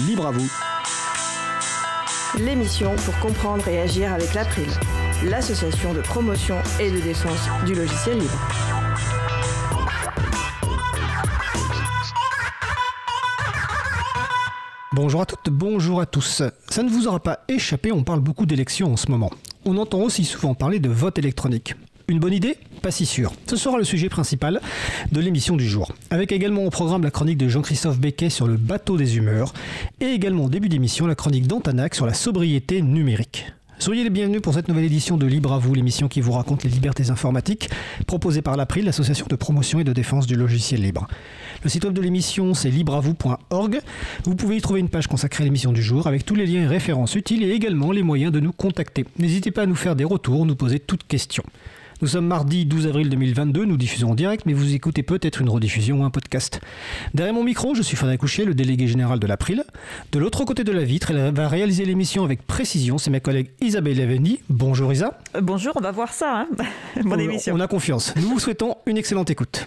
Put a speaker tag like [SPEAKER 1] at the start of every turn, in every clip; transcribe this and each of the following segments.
[SPEAKER 1] Libre à vous.
[SPEAKER 2] L'émission pour comprendre et agir avec l'April, l'association de promotion et de défense du logiciel libre.
[SPEAKER 3] Bonjour à toutes, bonjour à tous. Ça ne vous aura pas échappé, on parle beaucoup d'élections en ce moment. On entend aussi souvent parler de vote électronique. Une bonne idée? Pas si sûr. Ce sera le sujet principal de l'émission du jour. Avec également au programme la chronique de Jean-Christophe Becquet sur le bateau des humeurs et également au début d'émission la chronique d'Antanac sur la sobriété numérique. Soyez les bienvenus pour cette nouvelle édition de Libre à vous, l'émission qui vous raconte les libertés informatiques, proposée par l'April, l'association de promotion et de défense du logiciel libre. Le site web de l'émission, c'est libreavou.org. Vous pouvez y trouver une page consacrée à l'émission du jour avec tous les liens et références utiles et également les moyens de nous contacter. N'hésitez pas à nous faire des retours, nous poser toutes questions. Nous sommes mardi 12 avril 2022, nous diffusons en direct, mais vous écoutez peut-être une rediffusion ou un podcast. Derrière mon micro, je suis Frédéric Couchet, le délégué général de l'April. De l'autre côté de la vitre, elle va réaliser l'émission avec précision, c'est ma collègue Isabelle Laveni. Bonjour Isa.
[SPEAKER 4] Euh, bonjour, on va voir ça, hein Bonne émission.
[SPEAKER 3] On a confiance. Nous vous souhaitons une excellente écoute.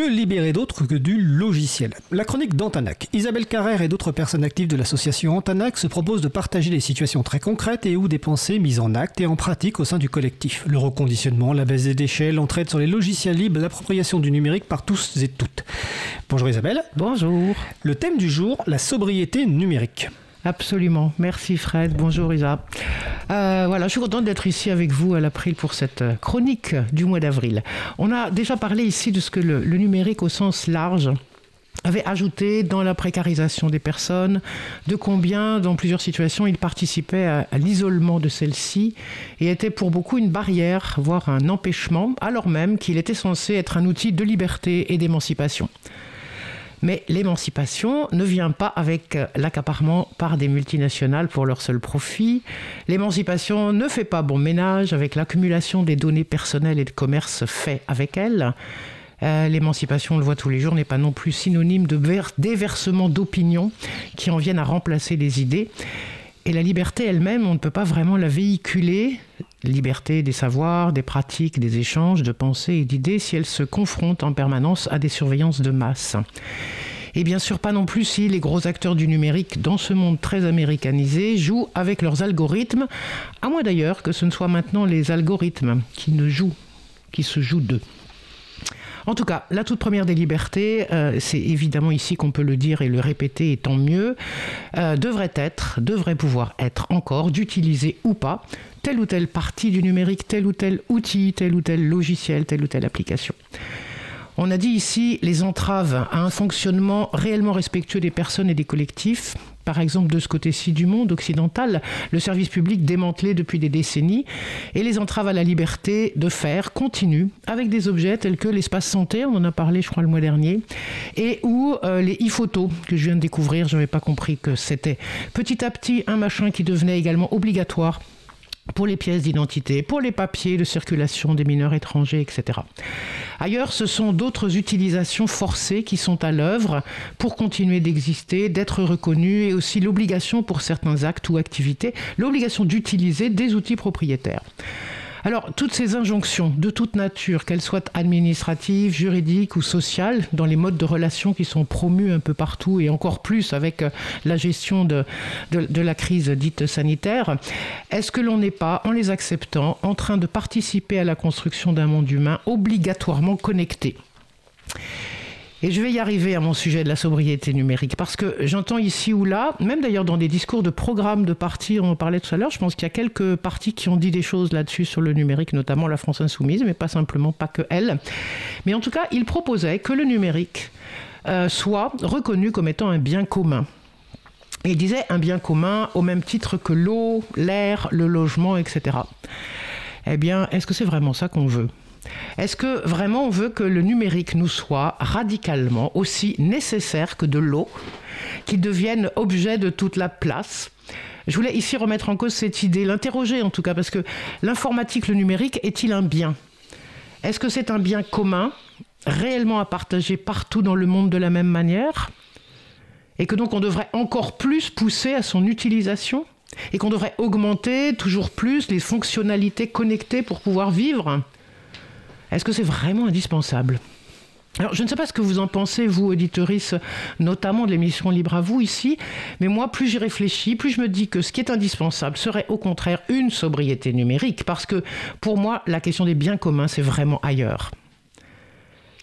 [SPEAKER 3] Que libérer d'autre que du logiciel La chronique d'Antanac. Isabelle Carrère et d'autres personnes actives de l'association Antanac se proposent de partager des situations très concrètes et ou des pensées mises en acte et en pratique au sein du collectif. Le reconditionnement, la baisse des déchets, l'entraide sur les logiciels libres, l'appropriation du numérique par tous et toutes. Bonjour Isabelle.
[SPEAKER 5] Bonjour.
[SPEAKER 3] Le thème du jour, la sobriété numérique.
[SPEAKER 5] Absolument. Merci Fred. Bonjour Isa. Euh, voilà, je suis contente d'être ici avec vous à l'April pour cette euh, chronique du mois d'avril. On a déjà parlé ici de ce que le, numérique au sens large avait ajouté dans la précarisation des personnes, de combien, dans plusieurs situations, il participait à, à l'isolement de celles-ci et était pour beaucoup une barrière, voire un empêchement, alors même qu'il était censé être un outil de liberté et d'émancipation. Mais l'émancipation ne vient pas avec euh, l'accaparement par des multinationales pour leur seul profit. L'émancipation ne fait pas bon ménage avec l'accumulation des données personnelles et de commerce fait avec elle. Euh, l'émancipation, on le voit tous les jours, n'est pas non plus synonyme de déversement d'opinions qui en viennent à remplacer les idées. Et la liberté elle-même, on ne peut pas vraiment la véhiculer, liberté des savoirs, des pratiques, des échanges, de pensées et d'idées, si elle se confronte en permanence à des surveillances de masse. Et bien sûr pas non plus si les gros acteurs du numérique dans ce monde très américanisé jouent avec leurs algorithmes, à moins d'ailleurs que ce ne soit maintenant les algorithmes qui ne jouent, qui se jouent d'eux. En tout cas, la toute première des libertés, euh, c'est évidemment ici qu'on peut le dire et le répéter, et tant mieux, euh, devrait être, devrait pouvoir être encore, d'utiliser ou pas telle ou telle partie du numérique, tel ou tel outil, tel ou tel logiciel, telle ou telle application. On a dit ici les entraves à un fonctionnement réellement respectueux des personnes et des collectifs. Par exemple, de ce côté-ci du monde occidental, le service public démantelé depuis des décennies et les entraves à la liberté de faire continuent avec des objets tels que l'espace santé, on en a parlé je crois le mois dernier, et ou euh, les e-photos que je viens de découvrir, je n'avais pas compris que c'était petit à petit un machin qui devenait également obligatoire pour les pièces d'identité, pour les papiers de circulation des mineurs étrangers, etc. Ailleurs, ce sont d'autres utilisations forcées qui sont à l'œuvre pour continuer d'exister, d'être reconnues, et aussi l'obligation pour certains actes ou activités, l'obligation d'utiliser des outils propriétaires. Alors, toutes ces injonctions de toute nature, qu'elles soient administratives, juridiques ou sociales, dans les modes de relations qui sont promus un peu partout et encore plus avec euh, la gestion de, de, la crise dite sanitaire, est-ce que l'on n'est pas, en les acceptant, en train de participer à la construction d'un monde humain obligatoirement connecté? Et je vais y arriver à mon sujet de la sobriété numérique, parce que j'entends ici ou là, même d'ailleurs dans des discours de programmes de partis, on en parlait tout à l'heure, je pense qu'il y a quelques partis qui ont dit des choses là-dessus sur le numérique, notamment la France Insoumise, mais pas simplement, pas que elle. Mais en tout cas, ils proposaient que le numérique euh, soit reconnu comme étant un bien commun. Il disait un bien commun au même titre que l'eau, l'air, le logement, etc. Eh bien, est-ce que c'est vraiment ça qu'on veut? Est-ce que vraiment on veut que le numérique nous soit radicalement aussi nécessaire que de l'eau, qu'il devienne objet de toute la place? Je voulais ici remettre en cause cette idée, l'interroger en tout cas, parce que l'informatique, le numérique, est-il un bien? Est-ce que c'est un bien commun, réellement à partager partout dans le monde de la même manière? Et que donc on devrait encore plus pousser à son utilisation? Et qu'on devrait augmenter toujours plus les fonctionnalités connectées pour pouvoir vivre? Est-ce que c'est vraiment indispensable? Alors, je ne sais pas ce que vous en pensez, vous, auditoris, notamment de l'émission Libre à vous ici, mais moi, plus j'y réfléchis, plus je me dis que ce qui est indispensable serait au contraire une sobriété numérique, parce que pour moi, la question des biens communs, c'est vraiment ailleurs.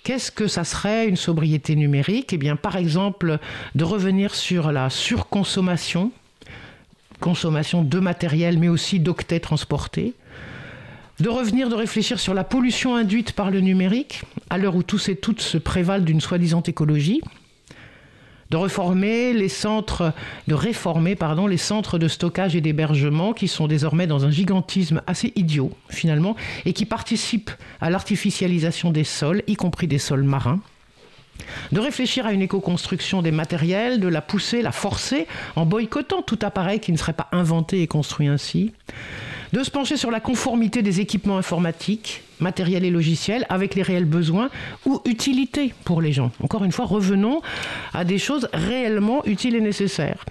[SPEAKER 5] Qu'est-ce que ça serait une sobriété numérique? Eh bien, par exemple, de revenir sur la surconsommation, consommation de matériel, mais aussi d'octets transportés, de revenir, de réfléchir sur la pollution induite par le numérique, à l'heure où tous et toutes se prévalent d'une soi-disant écologie, de réformer les centres, de réformer les centres de stockage et d'hébergement qui sont désormais dans un gigantisme assez idiot finalement et qui participent à l'artificialisation des sols, y compris des sols marins de réfléchir à une éco-construction des matériels, de la pousser, la forcer en boycottant tout appareil qui ne serait pas inventé et construit ainsi, de se pencher sur la conformité des équipements informatiques, matériels et logiciels avec les réels besoins ou utilités pour les gens. Encore une fois, revenons à des choses réellement utiles et nécessaires.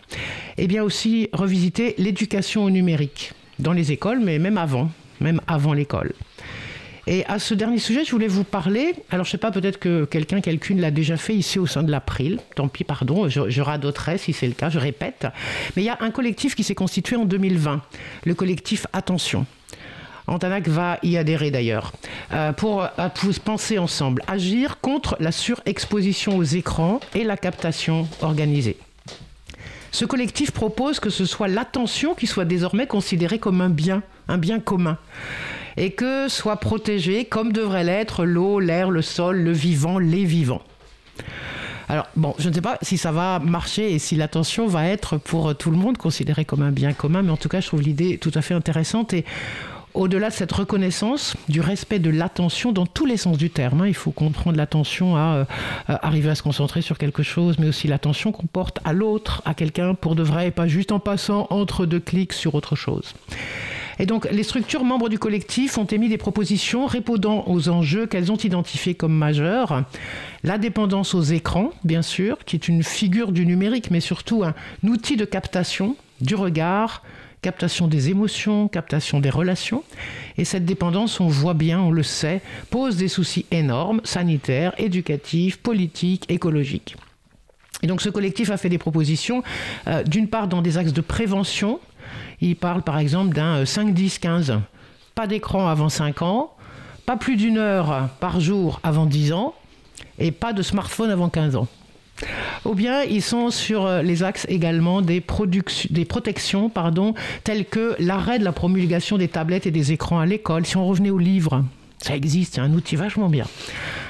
[SPEAKER 5] Et bien aussi revisiter l'éducation au numérique dans les écoles, mais même avant, même avant l'école. Et à ce dernier sujet, je voulais vous parler. Alors, je ne sais pas, peut-être que quelqu'un, quelqu'une l'a déjà fait ici au sein de l'April. Tant pis, pardon, je, je radoterai si c'est le cas, je répète. Mais il y a un collectif qui s'est constitué en 2020, le collectif Attention. Antanac va y adhérer d'ailleurs, euh, pour, euh, pour penser ensemble, agir contre la surexposition aux écrans et la captation organisée. Ce collectif propose que ce soit l'attention qui soit désormais considérée comme un bien, un bien commun et que soit protégé comme devrait l'être l'eau, l'air, le sol, le vivant, les vivants. Alors, bon, je ne sais pas si ça va marcher et si l'attention va être pour tout le monde considérée comme un bien commun, mais en tout cas, je trouve l'idée tout à fait intéressante et au-delà de cette reconnaissance du respect de l'attention dans tous les sens du terme, hein, il faut comprendre l'attention à, euh, arriver à se concentrer sur quelque chose, mais aussi l'attention qu'on porte à l'autre, à quelqu'un pour de vrai, et pas juste en passant entre deux clics sur autre chose. Et donc, les structures membres du collectif ont émis des propositions répondant aux enjeux qu'elles ont identifiés comme majeurs. La dépendance aux écrans, bien sûr, qui est une figure du numérique, mais surtout un outil de captation du regard, captation des émotions, captation des relations. Et cette dépendance, on voit bien, on le sait, pose des soucis énormes, sanitaires, éducatifs, politiques, écologiques. Et donc ce collectif a fait des propositions, euh, d'une part dans des axes de prévention. Il parle par exemple d'un 5-10-15. Euh, pas d'écran avant 5 ans, pas plus d'une heure par jour avant 10 ans, et pas de smartphone avant 15 ans. Ou bien ils sont sur euh, les axes également des, des protections pardon, telles que l'arrêt de la promulgation des tablettes et des écrans à l'école. Si on revenait aux livres, ça existe, c'est un outil vachement bien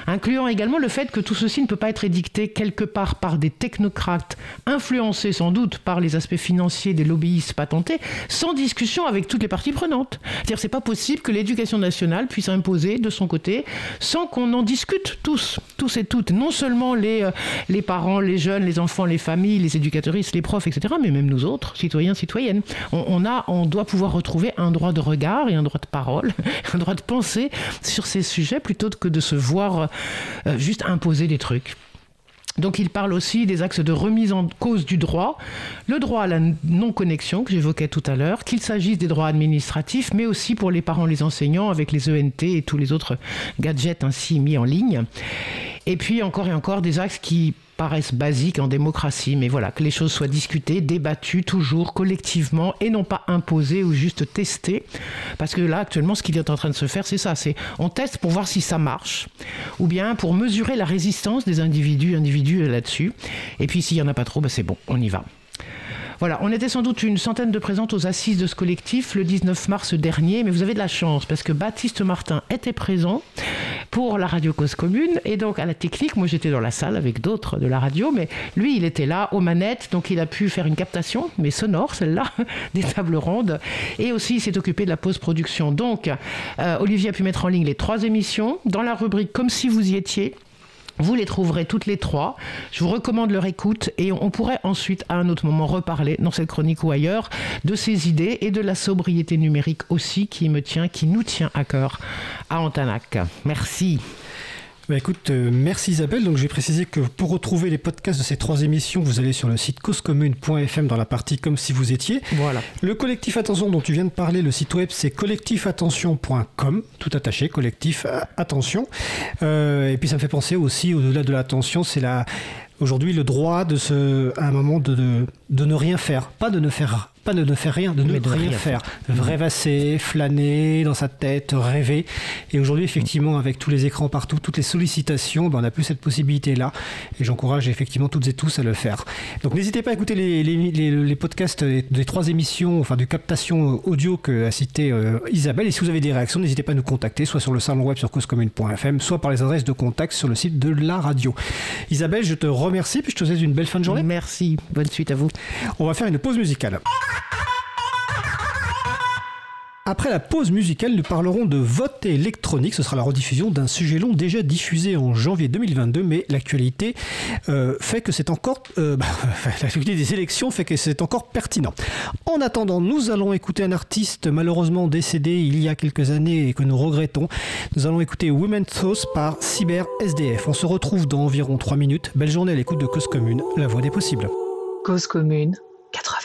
[SPEAKER 5] incluant également le fait que tout ceci ne peut pas être édicté quelque part par des technocrates influencés sans doute par les aspects financiers des lobbyistes patentés, sans discussion avec toutes les parties prenantes. C'est-à-dire c'est pas possible que l'éducation nationale puisse imposer de son côté sans qu'on en discute tous, tous et toutes, non seulement les, euh, les parents, les jeunes, les enfants, les familles, les éducateuristes, les profs, etc., mais même nous autres, citoyens, citoyennes. On, a, on doit pouvoir retrouver un droit de regard et un droit de parole, un droit de penser sur ces sujets plutôt que de se voir euh, juste imposer des trucs. Donc il parle aussi des axes de remise en cause du droit, le droit à la non-connexion que j'évoquais tout à l'heure, qu'il s'agisse des droits administratifs, mais aussi pour les parents, les enseignants, avec les ENT et tous les autres gadgets ainsi mis en ligne. Et puis encore et encore des axes qui paraissent basiques en démocratie, mais voilà, que les choses soient discutées, débattues toujours collectivement et non pas imposées ou juste testées. Parce que là, actuellement, ce qu'il est en train de se faire, c'est ça, c'est on teste pour voir si ça marche, ou bien pour mesurer la résistance des individus, individus là-dessus. Et puis s'il n'y en a pas trop, ben c'est bon, on y va. Voilà, on était sans doute une centaine de présentes aux assises de ce collectif le 19 mars dernier, mais vous avez de la chance parce que Baptiste Martin était présent pour la radio Cause Commune et donc à la technique, moi j'étais dans la salle avec d'autres de la radio, mais lui il était là aux manettes, donc il a pu faire une captation, mais sonore celle-là, des tables rondes, et aussi il s'est occupé de la post-production. Donc euh, Olivier a pu mettre en ligne les trois émissions dans la rubrique Comme si vous y étiez. Vous les trouverez toutes les trois. Je vous recommande leur écoute et on pourrait ensuite à un autre moment reparler dans cette chronique ou ailleurs de ces idées et de la sobriété numérique aussi qui me tient, qui nous tient à cœur à Antanac. Merci.
[SPEAKER 3] Bah écoute, euh, merci Isabelle. Donc j'ai précisé que pour retrouver les podcasts de ces trois émissions, vous allez sur le site causecommune.fm dans la partie comme si vous étiez.
[SPEAKER 5] Voilà.
[SPEAKER 3] Le collectif Attention dont tu viens de parler, le site web c'est collectifattention.com, tout attaché, collectif euh, attention. Euh, et puis ça me fait penser aussi, au-delà de l'attention, c'est la aujourd'hui le droit de se, à un moment de, de, de ne rien faire, pas de ne faire pas de ne faire rien, de ne
[SPEAKER 5] de
[SPEAKER 3] rien,
[SPEAKER 5] rien
[SPEAKER 3] faire.
[SPEAKER 5] faire.
[SPEAKER 3] Rêvasser, flâner dans sa tête, rêver. Et aujourd'hui, effectivement, avec tous les écrans partout, toutes les sollicitations, ben, on n'a plus cette possibilité-là. Et j'encourage effectivement toutes et tous à le faire. Donc n'hésitez pas à écouter les, les- les- les podcasts des, des trois émissions, enfin de captation audio que a cité euh, Isabelle. Et si vous avez des réactions, n'hésitez pas à nous contacter, soit sur le salon web sur causecommune.fm, soit par les adresses de contact sur le site de la radio. Isabelle, je te remercie, puis je te souhaite une belle fin de journée.
[SPEAKER 5] Merci. Bonne suite à vous.
[SPEAKER 3] On va faire une pause musicale. Après la pause musicale, nous parlerons de vote électronique. Ce sera la rediffusion d'un sujet long déjà diffusé en janvier 2022, mais l'actualité euh, fait que c'est encore euh, bah, des élections fait que c'est encore pertinent. En attendant, nous allons écouter un artiste malheureusement décédé il y a quelques années et que nous regrettons. Nous allons écouter Women's Sauce par Cyber SDF. On se retrouve dans environ 3 minutes. Belle journée à l'écoute de Cause Commune, la voix des possibles.
[SPEAKER 6] Cause commune 93.1.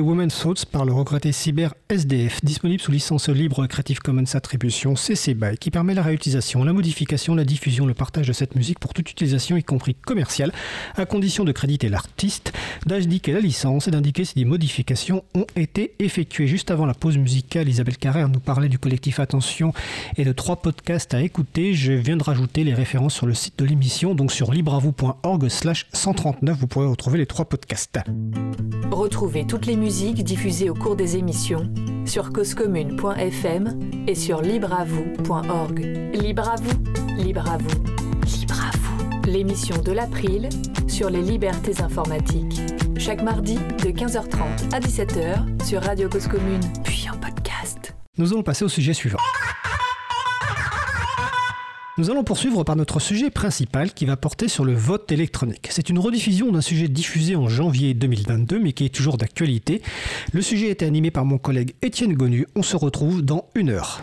[SPEAKER 3] écouté Women's Thoughts par le regretté Cyber SDF, disponible sous licence libre Creative Commons Attribution CC BY, qui permet la réutilisation, la modification, la diffusion, le partage de cette musique pour toute utilisation, y compris commerciale, à condition de créditer l'artiste, d'indiquer la licence et d'indiquer si des modifications ont été effectuées. Juste avant la pause musicale, Isabelle Carrère nous parlait du collectif Attention et de trois podcasts à écouter. Je viens de rajouter les références sur le site de l'émission, donc sur libravou.org slash 139, vous pourrez retrouver les trois podcasts.
[SPEAKER 6] Retrouvez toutes les musiques diffusées au cours des émissions sur causecommune.fm et sur libreavoue.org. Libre à vous, libre à vous, libre à vous. L'émission de l'April sur les libertés informatiques. Chaque mardi de 15h30 à 17h sur Radio Cause Commune, puis en podcast.
[SPEAKER 3] Nous allons passer au sujet suivant. Nous allons poursuivre par notre sujet principal qui va porter sur le vote électronique. C'est une rediffusion d'un sujet diffusé en janvier 2022 mais qui est toujours d'actualité. Le sujet était animé par mon collègue Étienne Gonu. On se retrouve dans une heure.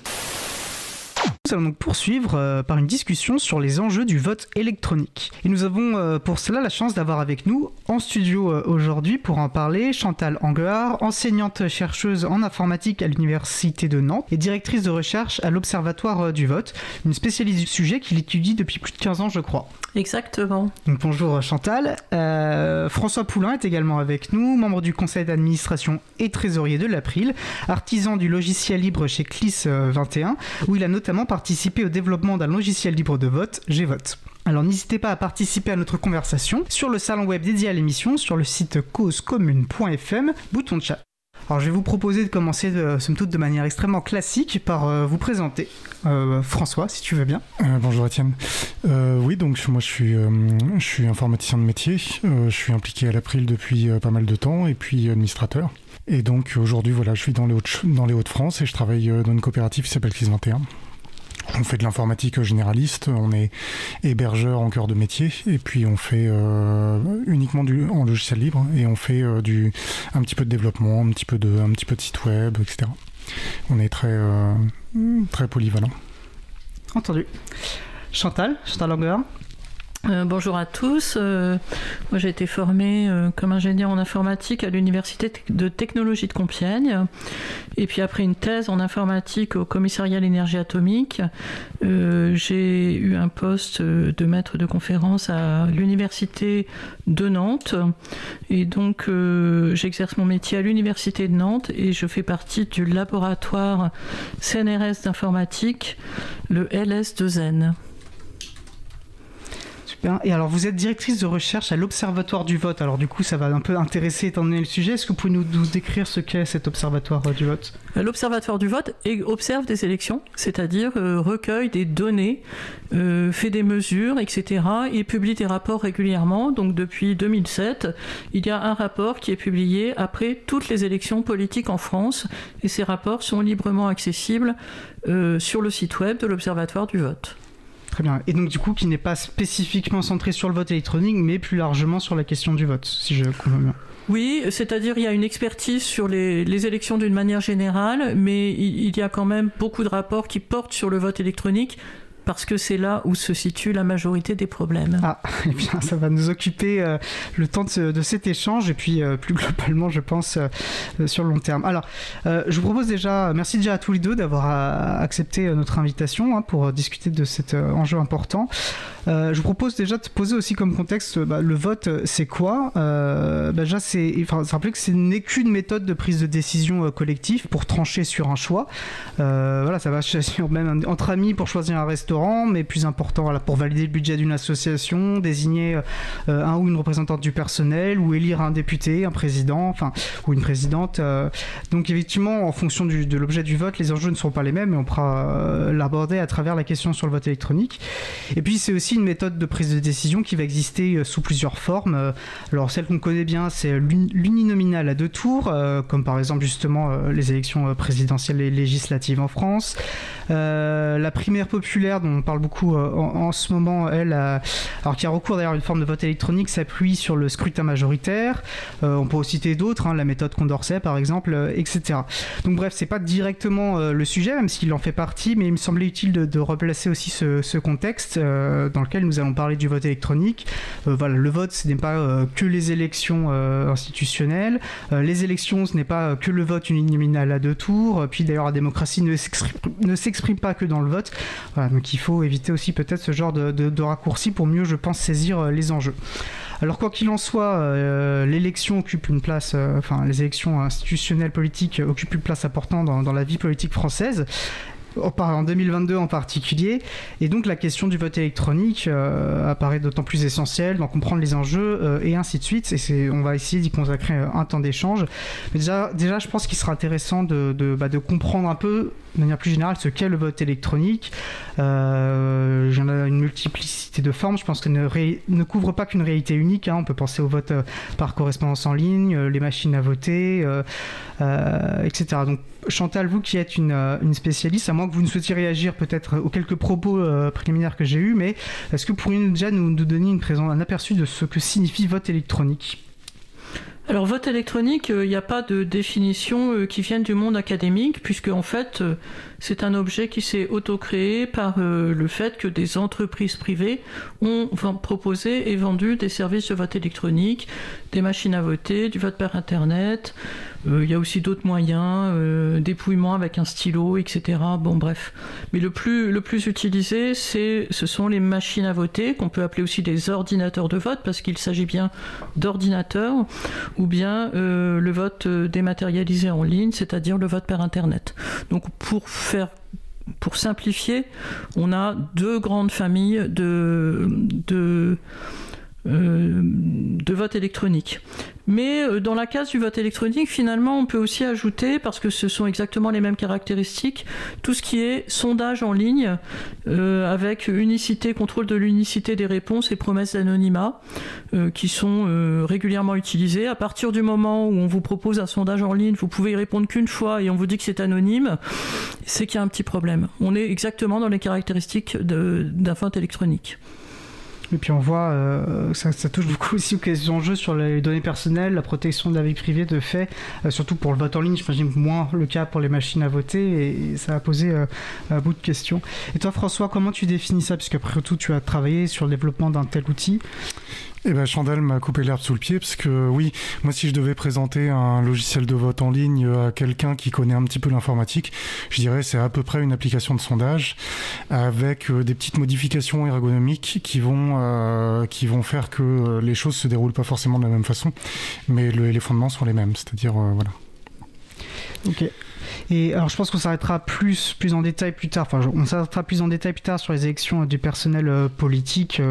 [SPEAKER 1] Nous allons donc poursuivre euh, par une discussion sur les enjeux du vote électronique. Et nous avons euh, pour cela la chance d'avoir avec nous en studio euh, aujourd'hui pour en parler Chantal Anguard, enseignante chercheuse en informatique à l'Université de Nantes et directrice de recherche à l'Observatoire du vote, une spécialiste du sujet qu'il étudie depuis plus de 15 ans je crois.
[SPEAKER 4] Exactement.
[SPEAKER 1] Donc, bonjour Chantal. François Poulain est également avec nous, membre du conseil d'administration et trésorier de l'April, artisan du logiciel libre chez CLIS 21, où il a notamment participé au développement d'un logiciel libre de vote, Gvote. Alors n'hésitez pas à participer à notre conversation sur le salon web dédié à l'émission sur le site causecommune.fm, bouton de chat. Alors je vais vous proposer de commencer, de, somme toute, de manière extrêmement classique par euh, vous présenter. Euh, François, si tu veux bien.
[SPEAKER 7] Euh, bonjour Étienne. Euh, oui, donc moi je suis, euh, informaticien de métier. Euh, je suis impliqué à l'April depuis euh, pas mal de temps et puis administrateur. Et donc aujourd'hui, voilà, je suis dans les Hauts-de-France et je travaille euh, dans une coopérative qui s'appelle CLIS 21. On fait de l'informatique généraliste, on est hébergeur en cœur de métier et puis on fait euh, uniquement du en logiciel libre et on fait euh, du un petit peu de développement, un petit peu de petit site web, etc. On est très euh, très polyvalent.
[SPEAKER 1] Entendu. Chantal, Chantal Langueur.
[SPEAKER 4] Euh, bonjour à tous. Euh, moi, j'ai été formée euh, comme ingénieur en informatique à l'Université de technologie de Compiègne. Et puis, après une thèse en informatique au commissariat à l'énergie atomique, j'ai eu un poste de maître de conférence à l'Université de Nantes. Et donc, j'exerce mon métier à l'Université de Nantes et je fais partie du laboratoire CNRS d'informatique, le LS2N.
[SPEAKER 1] Et alors, vous êtes directrice de recherche à l'Observatoire du vote. Alors, du coup, ça va un peu intéresser étant donné le sujet. Est-ce que vous pouvez nous, décrire ce qu'est cet Observatoire euh, du vote?
[SPEAKER 4] L'Observatoire du vote observe des élections, c'est-à-dire euh, recueille des données, euh, fait des mesures, etc. et publie des rapports régulièrement. Donc depuis 2007, il y a un rapport qui est publié après toutes les élections politiques en France et ces rapports sont librement accessibles euh, sur le site web de l'Observatoire du vote.
[SPEAKER 1] Et donc, du coup, qui n'est pas spécifiquement centré sur le vote électronique, mais plus largement sur la question du vote, si je comprends bien.
[SPEAKER 4] Oui, c'est-à-dire il y a une expertise sur les, élections d'une manière générale, mais il y a quand même beaucoup de rapports qui portent sur le vote électronique parce que c'est là où se situe la majorité des problèmes.
[SPEAKER 1] Ah, eh bien, ça va nous occuper euh, le temps de, ce- de cet échange et puis euh, plus globalement, je pense, euh, sur le long terme. Alors, je vous propose déjà, merci déjà à tous les deux d'avoir accepté notre invitation hein, pour discuter de cet enjeu important. Je vous propose déjà de poser aussi comme contexte bah, le vote, c'est quoi bah, Déjà, c'est enfin, se rappeler que ce n'est qu'une méthode de prise de décision collective pour trancher sur un choix. Voilà, ça va sur même entre amis pour choisir un restaurant, mais plus important, pour valider le budget d'une association, désigner euh, un ou une représentante du personnel, ou élire un député, un président, enfin, ou une présidente. euh. donc, effectivement, en fonction de l'objet du vote, les enjeux ne sont pas les mêmes, et on pourra euh, l'aborder à travers la question sur le vote électronique. Et puis, c'est aussi une méthode de prise de décision qui va exister sous plusieurs formes. Alors, celle qu'on connaît bien, c'est l'uni- l'uninominal à deux tours, comme par exemple, justement, les élections présidentielles et législatives en France. la primaire populaire, on parle beaucoup en, ce moment, elle, alors qui a recours d'ailleurs à une forme de vote électronique, s'appuie sur le scrutin majoritaire. on peut citer d'autres, hein, la méthode Condorcet par exemple, etc. Donc bref, c'est pas directement le sujet, même s'il en fait partie, mais il me semblait utile de, replacer aussi ce, contexte dans lequel nous allons parler du vote électronique. voilà, le vote, ce n'est pas que les élections institutionnelles. les élections, ce n'est pas que le vote uninominal à deux tours. Puis d'ailleurs, la démocratie ne s'exprime pas que dans le vote. donc il faut éviter aussi peut-être ce genre de, de, raccourci pour mieux, je pense, saisir euh, les enjeux. Alors quoi qu'il en soit, euh, l'élection occupe une place, euh, enfin les élections institutionnelles politiques occupent une place importante dans la vie politique française en 2022 en particulier. Et donc la question du vote électronique euh, apparaît d'autant plus essentielle, d'en comprendre les enjeux euh, et ainsi de suite. Et on va essayer d'y consacrer euh, un temps d'échange. Mais déjà, déjà, je pense qu'il sera intéressant de, de, bah, comprendre un peu, de manière plus générale, ce qu'est le vote électronique. Euh, J'en ai une multiplicité de formes. Je pense que ne, ne couvre pas qu'une réalité unique. Hein. On peut penser au vote par correspondance en ligne, les machines à voter, etc. Donc Chantal, vous qui êtes une, une spécialiste, à moins que vous ne souhaitiez réagir peut-être aux quelques propos euh, préliminaires que j'ai eus, mais est-ce que vous pourriez déjà nous, donner une un aperçu de ce que signifie vote électronique?
[SPEAKER 4] Alors vote électronique, il euh, n'y a pas de définition euh, qui vienne du monde académique, puisque en fait c'est un objet qui s'est auto-créé par le fait que des entreprises privées ont proposé et vendu des services de vote électronique, des machines à voter, du vote par internet, euh, il y a aussi d'autres moyens, euh, dépouillement avec un stylo, etc. Bon, bref. Mais le plus, le plus utilisé, ce sont les machines à voter, qu'on peut appeler aussi des ordinateurs de vote, parce qu'il s'agit bien d'ordinateurs, ou bien euh, le vote dématérialisé en ligne, c'est-à-dire le vote par Internet. Donc, pour faire pour simplifier, on a deux grandes familles de, de euh, de. Mais euh, dans la case du vote électronique, finalement, on peut aussi ajouter, parce que ce sont exactement les mêmes caractéristiques, tout ce qui est sondage en ligne, euh, avec unicité, contrôle de l'unicité des réponses et promesses d'anonymat, qui sont régulièrement utilisées. À partir du moment où on vous propose un sondage en ligne, vous pouvez y répondre qu'une fois et on vous dit que c'est anonyme, c'est qu'il y a un petit problème. On est exactement dans les caractéristiques d'un vote électronique.
[SPEAKER 1] Et puis on voit, euh, ça, touche beaucoup aussi aux enjeux sur les données personnelles, la protection de la vie privée de fait, euh, surtout pour le vote en ligne, j'imagine moins le cas pour les machines à voter, et, ça a posé euh, un bout de questions. Et toi François, comment tu définis ça? Puisque après tout, tu as travaillé sur le développement d'un tel outil.
[SPEAKER 7] Eh ben, Chandel m'a coupé l'herbe sous le pied parce que oui, moi si je devais présenter un logiciel de vote en ligne à quelqu'un qui connaît un petit peu l'informatique, je dirais c'est à peu près une application de sondage avec euh, des petites modifications ergonomiques qui vont euh, qui vont faire que euh, les choses se déroulent pas forcément de la même façon, mais les fondements sont les mêmes, c'est-à-dire voilà.
[SPEAKER 1] Ok. Et alors, je pense qu'on s'arrêtera plus, plus en détail plus tard. Enfin, on s'arrêtera plus en détail plus tard sur les élections du personnel politique.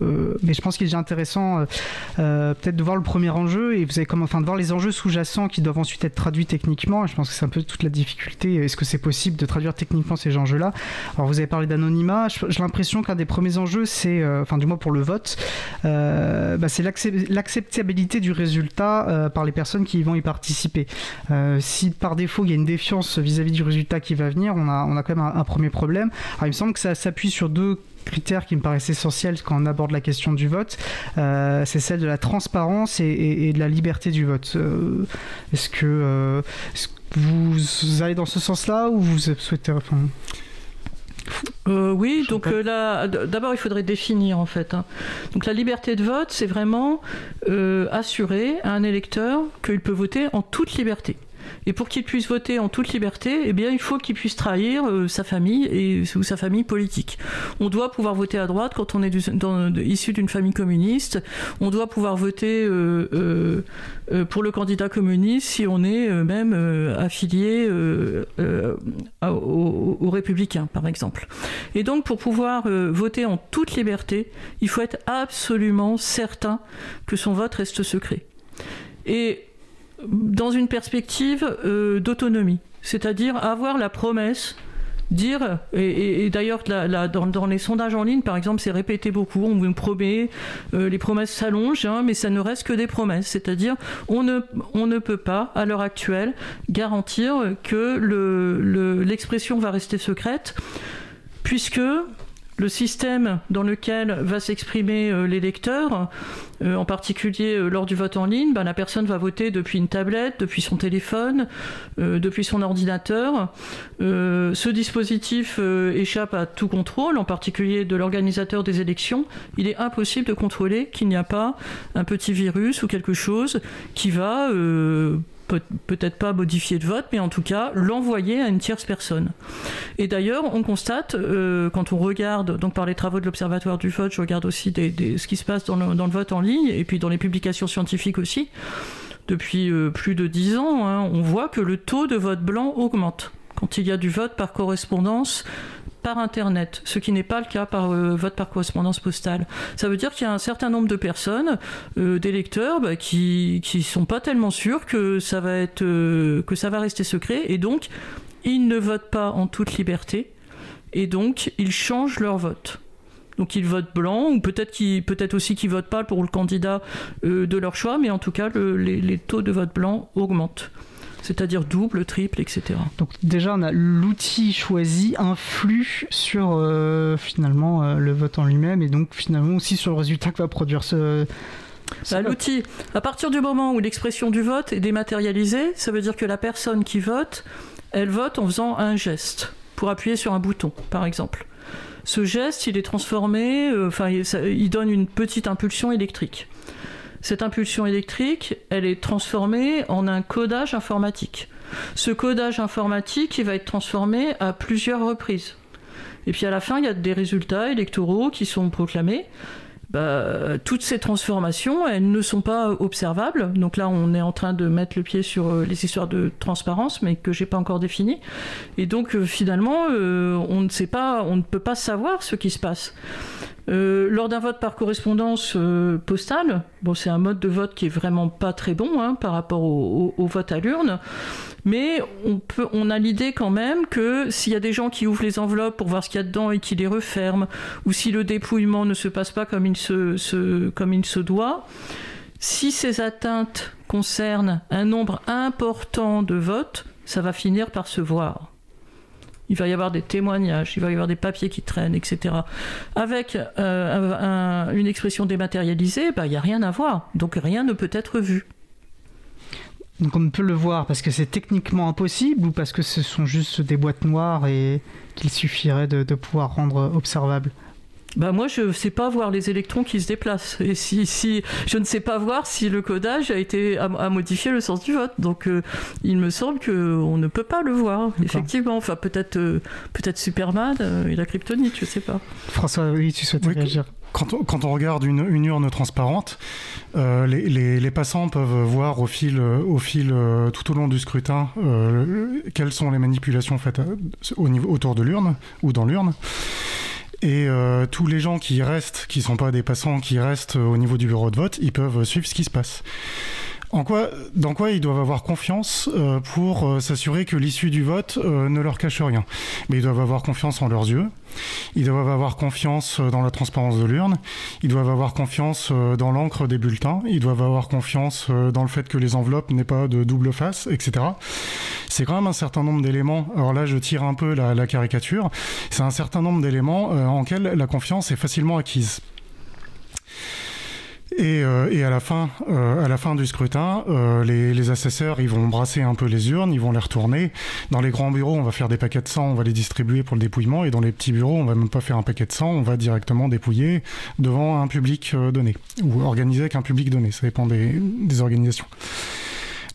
[SPEAKER 1] Mais je pense qu'il est intéressant euh, euh, peut-être de voir le premier enjeu et vous avez comme, enfin, de voir les enjeux sous-jacents qui doivent ensuite être traduits techniquement. je pense que c'est un peu toute la difficulté. Est-ce que c'est possible de traduire techniquement ces enjeux-là? Alors vous avez parlé d'anonymat. J'ai l'impression qu'un des premiers enjeux, c'est, enfin du moins pour le vote, bah, c'est l'acceptabilité du résultat par les personnes qui vont y participer. si par défaut il y a une défiance vis-à-vis du résultat qui va venir, on a, on a quand même un, un premier problème. Alors il me semble que ça s'appuie sur deux critères qui me paraissent essentiels quand on aborde la question du vote, euh, c'est celle de la transparence et, de la liberté du vote. Euh, est-ce que, euh, vous allez dans ce sens-là ou vous souhaitez...
[SPEAKER 4] oui, donc là, d'abord il faudrait définir en fait. Hein. Donc la liberté de vote, c'est vraiment assurer à un électeur qu'il peut voter en toute liberté. Et pour qu'il puisse voter en toute liberté, eh bien, il faut qu'il puisse trahir euh, sa famille et, ou sa famille politique. On doit pouvoir voter à droite quand on est issu d'une famille communiste. On doit pouvoir voter euh, euh, pour le candidat communiste si on est même affilié aux, républicains, par exemple. Et donc, pour pouvoir voter en toute liberté, il faut être absolument certain que son vote reste secret. Et dans une perspective euh, d'autonomie, c'est-à-dire avoir la promesse dire, et, d'ailleurs dans, les sondages en ligne, par exemple, c'est répété beaucoup, on vous promet, euh, les promesses s'allongent, hein, mais ça ne reste que des promesses, c'est-à-dire on ne, on ne peut pas, à l'heure actuelle, garantir que l'expression va rester secrète, puisque le système dans lequel va s'exprimer euh, l'électeur, euh, en particulier euh, lors du vote en ligne, ben, la personne va voter depuis une tablette, depuis son téléphone, depuis son ordinateur. ce dispositif échappe à tout contrôle, en particulier de l'organisateur des élections. Il est impossible de contrôler qu'il n'y a pas un petit virus ou quelque chose qui va peut-être pas modifier de vote, mais en tout cas l'envoyer à une tierce personne. Et d'ailleurs, on constate, euh, quand on regarde, donc par les travaux de l'Observatoire du vote, je regarde aussi ce qui se passe dans le, vote en ligne, et puis dans les publications scientifiques aussi, depuis euh, plus de dix ans, hein, on voit que le taux de vote blanc augmente. Quand il y a du vote par correspondance, par Internet, ce qui n'est pas le cas par euh, vote par correspondance postale. Ça veut dire qu'il y a un certain nombre de personnes, euh, d'électeurs, bah, qui sont pas tellement sûrs que ça, va être, euh, que ça va rester secret, et donc ils ne votent pas en toute liberté, et donc ils changent leur vote. Donc ils votent blanc, ou peut-être peut aussi qu'ils votent pas pour le candidat de leur choix, mais en tout cas les taux de vote blanc augmentent c'est-à-dire double, triple, etc.
[SPEAKER 1] Donc déjà, on a l'outil choisi influe sur euh, finalement euh, le vote en lui-même et donc finalement aussi sur le résultat que va produire ce...
[SPEAKER 4] Bah, l'outil, à partir du moment où l'expression du vote est dématérialisée, ça veut dire que la personne qui vote, elle vote en faisant un geste pour appuyer sur un bouton, par exemple. Ce geste, il est transformé, euh, il donne une petite impulsion électrique. Cette impulsion électrique, elle est transformée en un codage informatique. Ce codage informatique, il va être transformé à plusieurs reprises. Et puis à la fin, il y a des résultats électoraux qui sont proclamés. Bah, toutes ces transformations, elles ne sont pas observables. Donc là, on est en train de mettre le pied sur euh, les histoires de transparence, mais que j'ai pas encore définies. Et donc euh, finalement, euh, on ne sait pas, on ne peut pas savoir ce qui se passe. Lors d'un vote par correspondance postale, bon, c'est un mode de vote qui est vraiment pas très bon hein, par rapport au, vote à l'urne. Mais on, peut, on a l'idée quand même que s'il y a des gens qui ouvrent les enveloppes pour voir ce qu'il y a dedans et qui les referment, ou si le dépouillement ne se passe pas comme il se doit, si ces atteintes concernent un nombre important de votes, ça va finir par se voir. Il va y avoir des témoignages, il va y avoir des papiers qui traînent, etc. Avec euh, une expression dématérialisée, bah, il n'y a rien à voir. Donc rien ne peut être vu.
[SPEAKER 1] Donc on ne peut le voir parce que c'est techniquement impossible ou parce que ce sont juste des boîtes noires et qu'il suffirait de, pouvoir rendre observable?
[SPEAKER 4] Bah moi, je ne sais pas voir les électrons qui se déplacent. Et si, si je ne sais pas voir si le codage a été a, modifié le sens du vote. Donc, euh, il me semble qu'on ne peut pas le voir. Effectivement. Enfin, peut-être euh, peut-être Superman euh, et la kryptonite, je ne sais pas.
[SPEAKER 1] François, oui, tu souhaites réagir
[SPEAKER 7] quand on, quand on, regarde une, une urne transparente, euh, les, les, les, passants peuvent voir au fil, au fil tout au long du scrutin euh, quelles sont les manipulations faites au niveau, autour de l'urne ou dans l'urne. Et tous les gens qui restent, qui ne sont pas des passants, qui restent au niveau du bureau de vote, ils peuvent suivre ce qui se passe quoi, dans quoi ils doivent avoir confiance euh, pour euh, s'assurer que l'issue du vote euh, ne leur cache rien? Mais ils doivent avoir confiance en leurs yeux, ils doivent avoir confiance dans la transparence de l'urne, ils doivent avoir confiance dans l'encre des bulletins, ils doivent avoir confiance dans le fait que les enveloppes n'aient pas de double face, etc. C'est quand même un certain nombre d'éléments. Alors là, je tire un peu la, la caricature. C'est un certain nombre d'éléments en lesquels la confiance est facilement acquise. Et, euh, et, à, la fin, euh, à la fin du scrutin, euh, les, les, assesseurs ils vont brasser un peu les urnes, ils vont les retourner. Dans les grands bureaux, on va faire des paquets de sang, on va les distribuer pour le dépouillement. Et dans les petits bureaux, on va même pas faire un paquet de sang, on va directement dépouiller devant un public donné ou organiser avec un public donné. Ça dépend des, des organisations.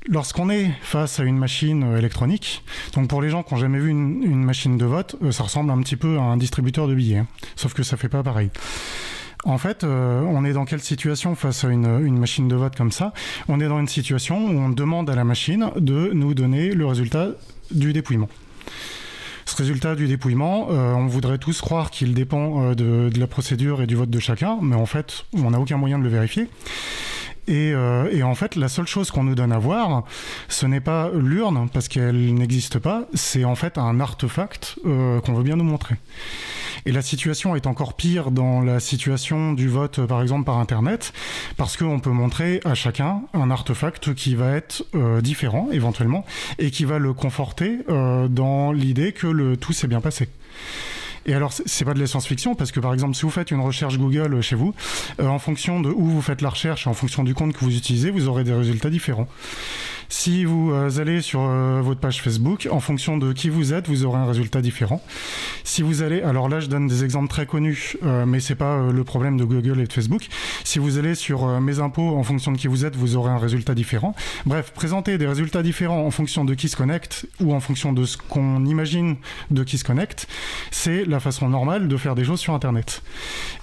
[SPEAKER 7] Lorsqu'on est face à une machine électronique, donc pour les gens qui n'ont jamais vu une, une, machine de vote, ça ressemble un petit peu à un distributeur de billets, hein. sauf que ça fait pas pareil. En fait, euh, on est dans quelle situation face à une, machine de vote comme ça? On est dans une situation où on demande à la machine de nous donner le résultat du dépouillement. Ce résultat du dépouillement, euh, on voudrait tous croire qu'il dépend euh, de, la procédure et du vote de chacun, mais en fait, on n'a aucun moyen de le vérifier. Et, euh, et en fait, la seule chose qu'on nous donne à voir, ce n'est pas l'urne, parce qu'elle n'existe pas, c'est en fait un artefact euh, qu'on veut bien nous montrer. Et la situation est encore pire dans la situation du vote, par exemple, par Internet, parce qu'on peut montrer à chacun un artefact qui va être euh, différent, éventuellement, et qui va le conforter euh, dans l'idée que tout s'est bien passé. Et alors, c'est- pas de la science-fiction, parce que par exemple, si vous faites une recherche Google euh, chez vous, euh, en fonction de où vous faites la recherche en fonction du compte que vous utilisez, vous aurez des résultats différents. Si vous euh, allez sur euh, votre page Facebook, en fonction de qui vous êtes, vous aurez un résultat différent. Si vous allez, alors là je donne des exemples très connus, euh, mais c'est pas le problème de Google et de Facebook. Si vous allez sur mes impôts, en fonction de qui vous êtes, vous aurez un résultat différent. Bref, présenter des résultats différents en fonction de qui se connecte ou en fonction de ce qu'on imagine de qui se connecte, c'est la façon normale de faire des choses sur Internet.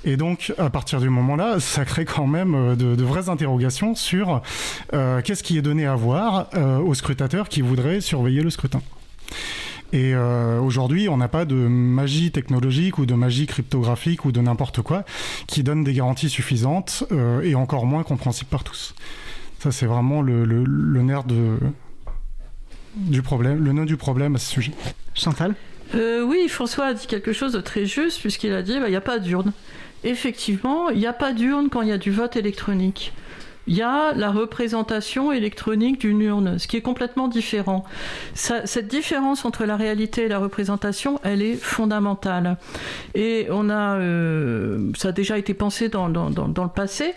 [SPEAKER 7] Et donc, à partir du moment-là, ça crée quand même de, vraies interrogations sur qu'est-ce qui est donné à voir euh, aux scrutateurs qui voudraient surveiller le scrutin. Et euh, aujourd'hui, on n'a pas de magie technologique ou de magie cryptographique ou de n'importe quoi qui donne des garanties suffisantes euh, et encore moins compréhensibles par tous. Ça, c'est vraiment le, le- le nerf de, du problème, le nœud du problème à ce sujet.
[SPEAKER 1] Chantal?
[SPEAKER 4] Euh, oui, François a dit quelque chose de très juste puisqu'il a dit bah, il n'y a pas d'urne. Effectivement, il n'y a pas d'urne quand il y a du vote électronique. Il y a la représentation électronique d'une urne, ce qui est complètement différent. Cette différence entre la réalité et la représentation, elle est fondamentale. Et on a, euh, ça a déjà été pensé dans, dans- dans- le passé.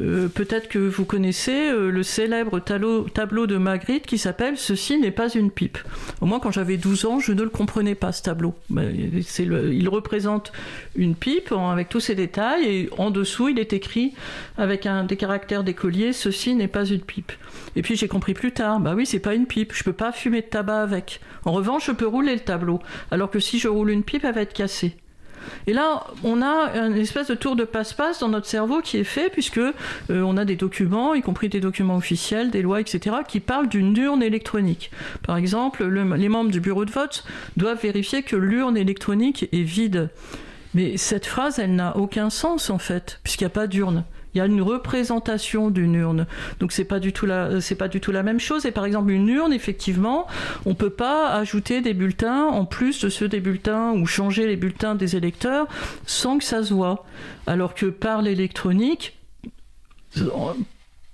[SPEAKER 4] Euh, Peut-être que vous connaissez euh, le célèbre tableau, tableau de Magritte qui s'appelle Ceci n'est pas une pipe. Au moins, quand j'avais 12 ans, je ne le comprenais pas, ce tableau. Il représente une pipe avec tous ses détails, et en dessous, il est écrit avec des caractères Ceci n'est pas une pipe. Et puis j'ai compris plus tard bah oui, c'est pas une pipe, je peux pas fumer de tabac avec. En revanche, je peux rouler le tableau, alors que si je roule une pipe, elle va être cassée. Et là, on a une espèce de tour de passe-passe dans notre cerveau qui est fait, puisque euh, on a des documents, y compris des documents officiels, des lois, etc., qui parlent d'une urne électronique. Par exemple, le- les membres du bureau de vote doivent vérifier que l'urne électronique est vide. Mais cette phrase, elle n'a aucun sens en fait, puisqu'il n'y a pas d'urne. Il y a une représentation d'une urne, donc c'est pas du tout la, c'est pas du tout la même chose. Et par exemple, une urne, effectivement, on peut pas ajouter des bulletins en plus de ceux des bulletins ou changer les bulletins des électeurs sans que ça se voit. Alors que par l'électronique,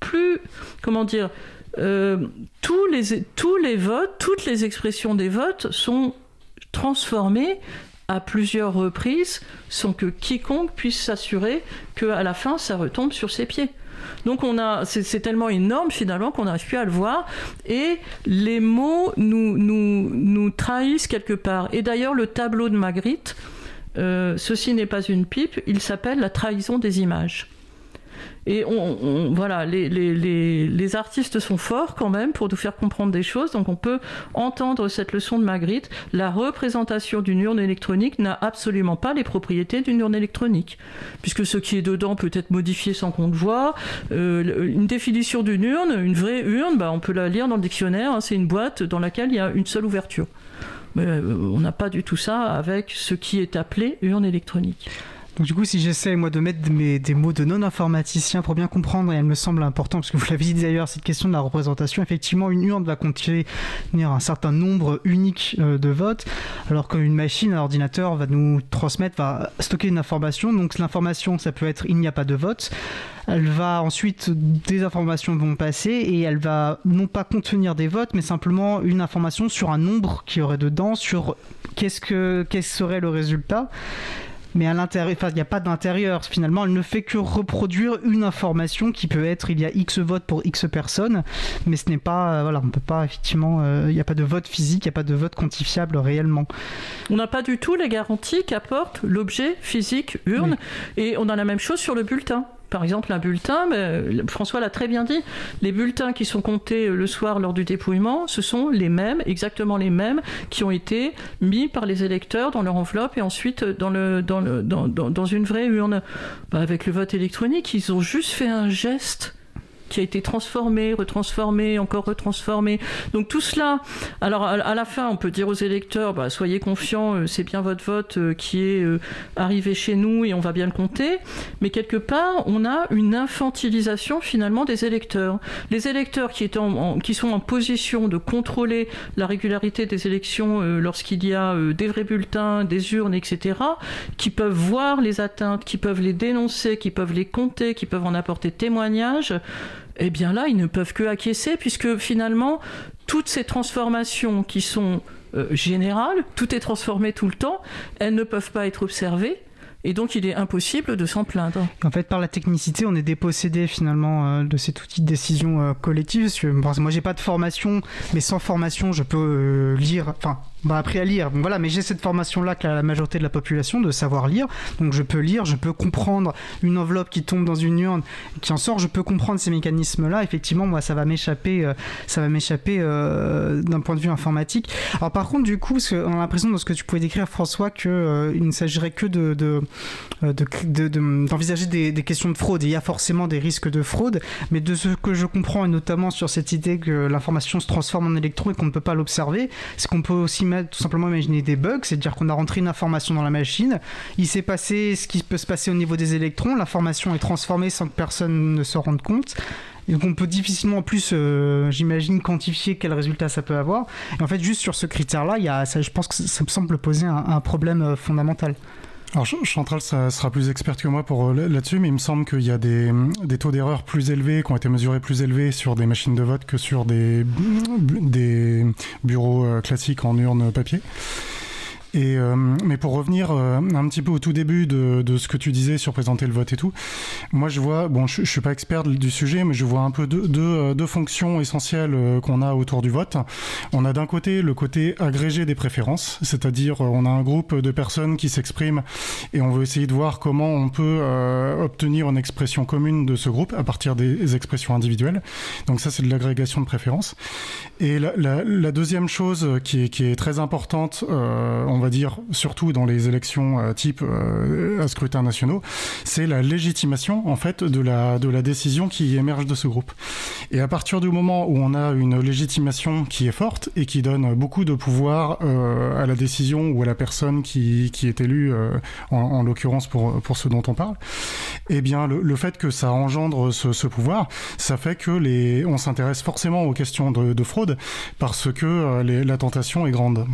[SPEAKER 4] plus, comment dire, euh, tous, les, tous les votes, toutes les expressions des votes sont transformées à plusieurs reprises sans que quiconque puisse s'assurer qu'à la fin ça retombe sur ses pieds. Donc on a, c'est tellement énorme finalement qu'on n'arrive plus à le voir et les mots nous, nous, nous trahissent quelque part. Et d'ailleurs le tableau de Magritte, euh, ceci n'est pas une pipe, il s'appelle la trahison des images. Et on, voilà, les, artistes sont forts quand même pour nous faire comprendre des choses. Donc on peut entendre cette leçon de Magritte. La représentation d'une urne électronique n'a absolument pas les propriétés d'une urne électronique, puisque ce qui est dedans peut être modifié sans qu'on le. Euh, une définition d'une urne, une vraie urne, bah, on peut la lire dans le dictionnaire. hein, C'est une boîte dans laquelle il y a une seule ouverture. Mais euh, on n'a pas du tout ça avec ce qui est appelé urne électronique.
[SPEAKER 1] Donc du coup, si j'essaie moi de mettre des, mots de non-informaticien pour bien comprendre, et elle me semble important, parce que vous l'avez dit d'ailleurs, cette question de la représentation, effectivement, une urne va contenir un certain nombre unique euh, de votes, alors qu'une machine, un ordinateur va nous transmettre, va stocker une information. Donc l'information, ça peut être il n'y a pas de vote. Elle va ensuite, des informations vont passer et elle va non pas contenir des votes, mais simplement une information sur un nombre qui y aurait dedans, sur qu'est-ce que qu'est-ce serait le résultat mais à l'intérieur, enfin, il n'y a pas d'intérieur. Finalement, elle ne fait que reproduire une information qui peut être il y a X votes pour X personnes, mais ce n'est pas, euh, voilà, on peut pas effectivement, euh, il n'y a pas de vote physique, il n'y a pas de vote quantifiable réellement.
[SPEAKER 4] On n'a pas du tout les garanties qu'apporte l'objet physique urne, et on a la même chose sur le bulletin. Par exemple, un bulletin, mais François l'a très bien dit, les bulletins qui sont comptés le soir lors du dépouillement, ce sont les mêmes, exactement les mêmes, qui ont été mis par les électeurs dans leur enveloppe et ensuite dans, le, dans, le, dans, dans, dans une vraie urne. Bah, avec le vote électronique, ils ont juste fait un geste qui a été transformé, retransformé, encore retransformé. Donc tout cela, alors à, la fin, on peut dire aux électeurs, bah, soyez confiants, euh, c'est bien votre vote euh, qui est euh, arrivé chez nous et on va bien le compter. Mais quelque part, on a une infantilisation finalement des électeurs. Les électeurs qui, sont en position de contrôler la régularité des élections lorsqu'il y a des vrais bulletins, des urnes, etc., qui peuvent voir les atteintes, qui peuvent les dénoncer, qui peuvent les compter, qui peuvent en apporter témoignage, eh bien là, ils ne peuvent que acquiescer, puisque finalement, toutes ces transformations qui sont euh, générales, tout est transformé tout le temps, elles ne peuvent pas être observées. Et donc, il est impossible de s'en plaindre.
[SPEAKER 1] En fait, par la technicité, on est dépossédé finalement euh, de cet outil de décision euh, collective. Parce que, moi, j'ai pas de formation, mais sans formation, je peux lire. Enfin, bah, appris à lire. voilà, mais j'ai cette formation-là qu'a la majorité de la population de savoir lire. Donc je peux lire, je peux comprendre une enveloppe qui tombe dans une urne, qui en sort. Je peux comprendre ces mécanismes-là. Effectivement, moi, ça va m'échapper, euh, ça va m'échapper euh, d'un point de vue informatique. Alors par contre, du coup, on a l'impression dans ce que tu pouvais décrire, François, que euh, il ne s'agirait que de, d'envisager des, des, questions de fraude. il y a forcément des risques de fraude, mais de ce que je comprends, et notamment sur cette idée que l'information se transforme en électron et qu'on ne peut pas l'observer, c'est qu'on peut aussi tout simplement imaginer des bugs, c'est-à-dire qu'on a rentré une information dans la machine, il s'est passé ce qui peut se passer au niveau des électrons, l'information est transformée sans que personne ne se rende compte. Donc on peut difficilement en plus, euh, j'imagine, quantifier quel résultat ça peut avoir. Et en fait, juste sur ce critère-là, il y a, je pense que ça me semble poser un problème euh, fondamental.
[SPEAKER 7] Alors Chantal ça sera plus experte que moi pour euh, là-dessus, mais il me semble qu'il y a des, des taux d'erreur plus élevés, qui ont été mesurés plus élevés sur des machines de vote que sur des, des bureaux euh, classiques en urne papier. Euh, mais pour revenir euh, un petit peu au tout début de, ce que tu disais sur présenter le vote et tout, moi je vois, bon, je, je suis pas expert du sujet, mais je vois un peu deux, euh, fonctions essentielles qu'on a autour du vote. On a d'un côté le côté agrégé des préférences, c'est-à-dire on a un groupe de personnes qui s'expriment et on veut essayer de voir comment on peut obtenir une expression commune de ce groupe à partir des expressions individuelles. Donc ça c'est de l'agrégation de préférences. Et la, deuxième chose qui est, qui est très importante, on va dire, surtout dans les élections euh, type euh, à scrutin nationaux, c'est la légitimation en fait de la, de la décision qui émerge de ce groupe. Et à partir du moment où on a une légitimation qui est forte et qui donne beaucoup de pouvoir euh, à la décision ou à la personne qui, qui est élue, en, l'occurrence pour, pour ce dont on parle, eh bien le, fait que ça engendre ce, pouvoir, ça fait que les, on s'intéresse forcément aux questions de, de fraude parce que les, la tentation est grande.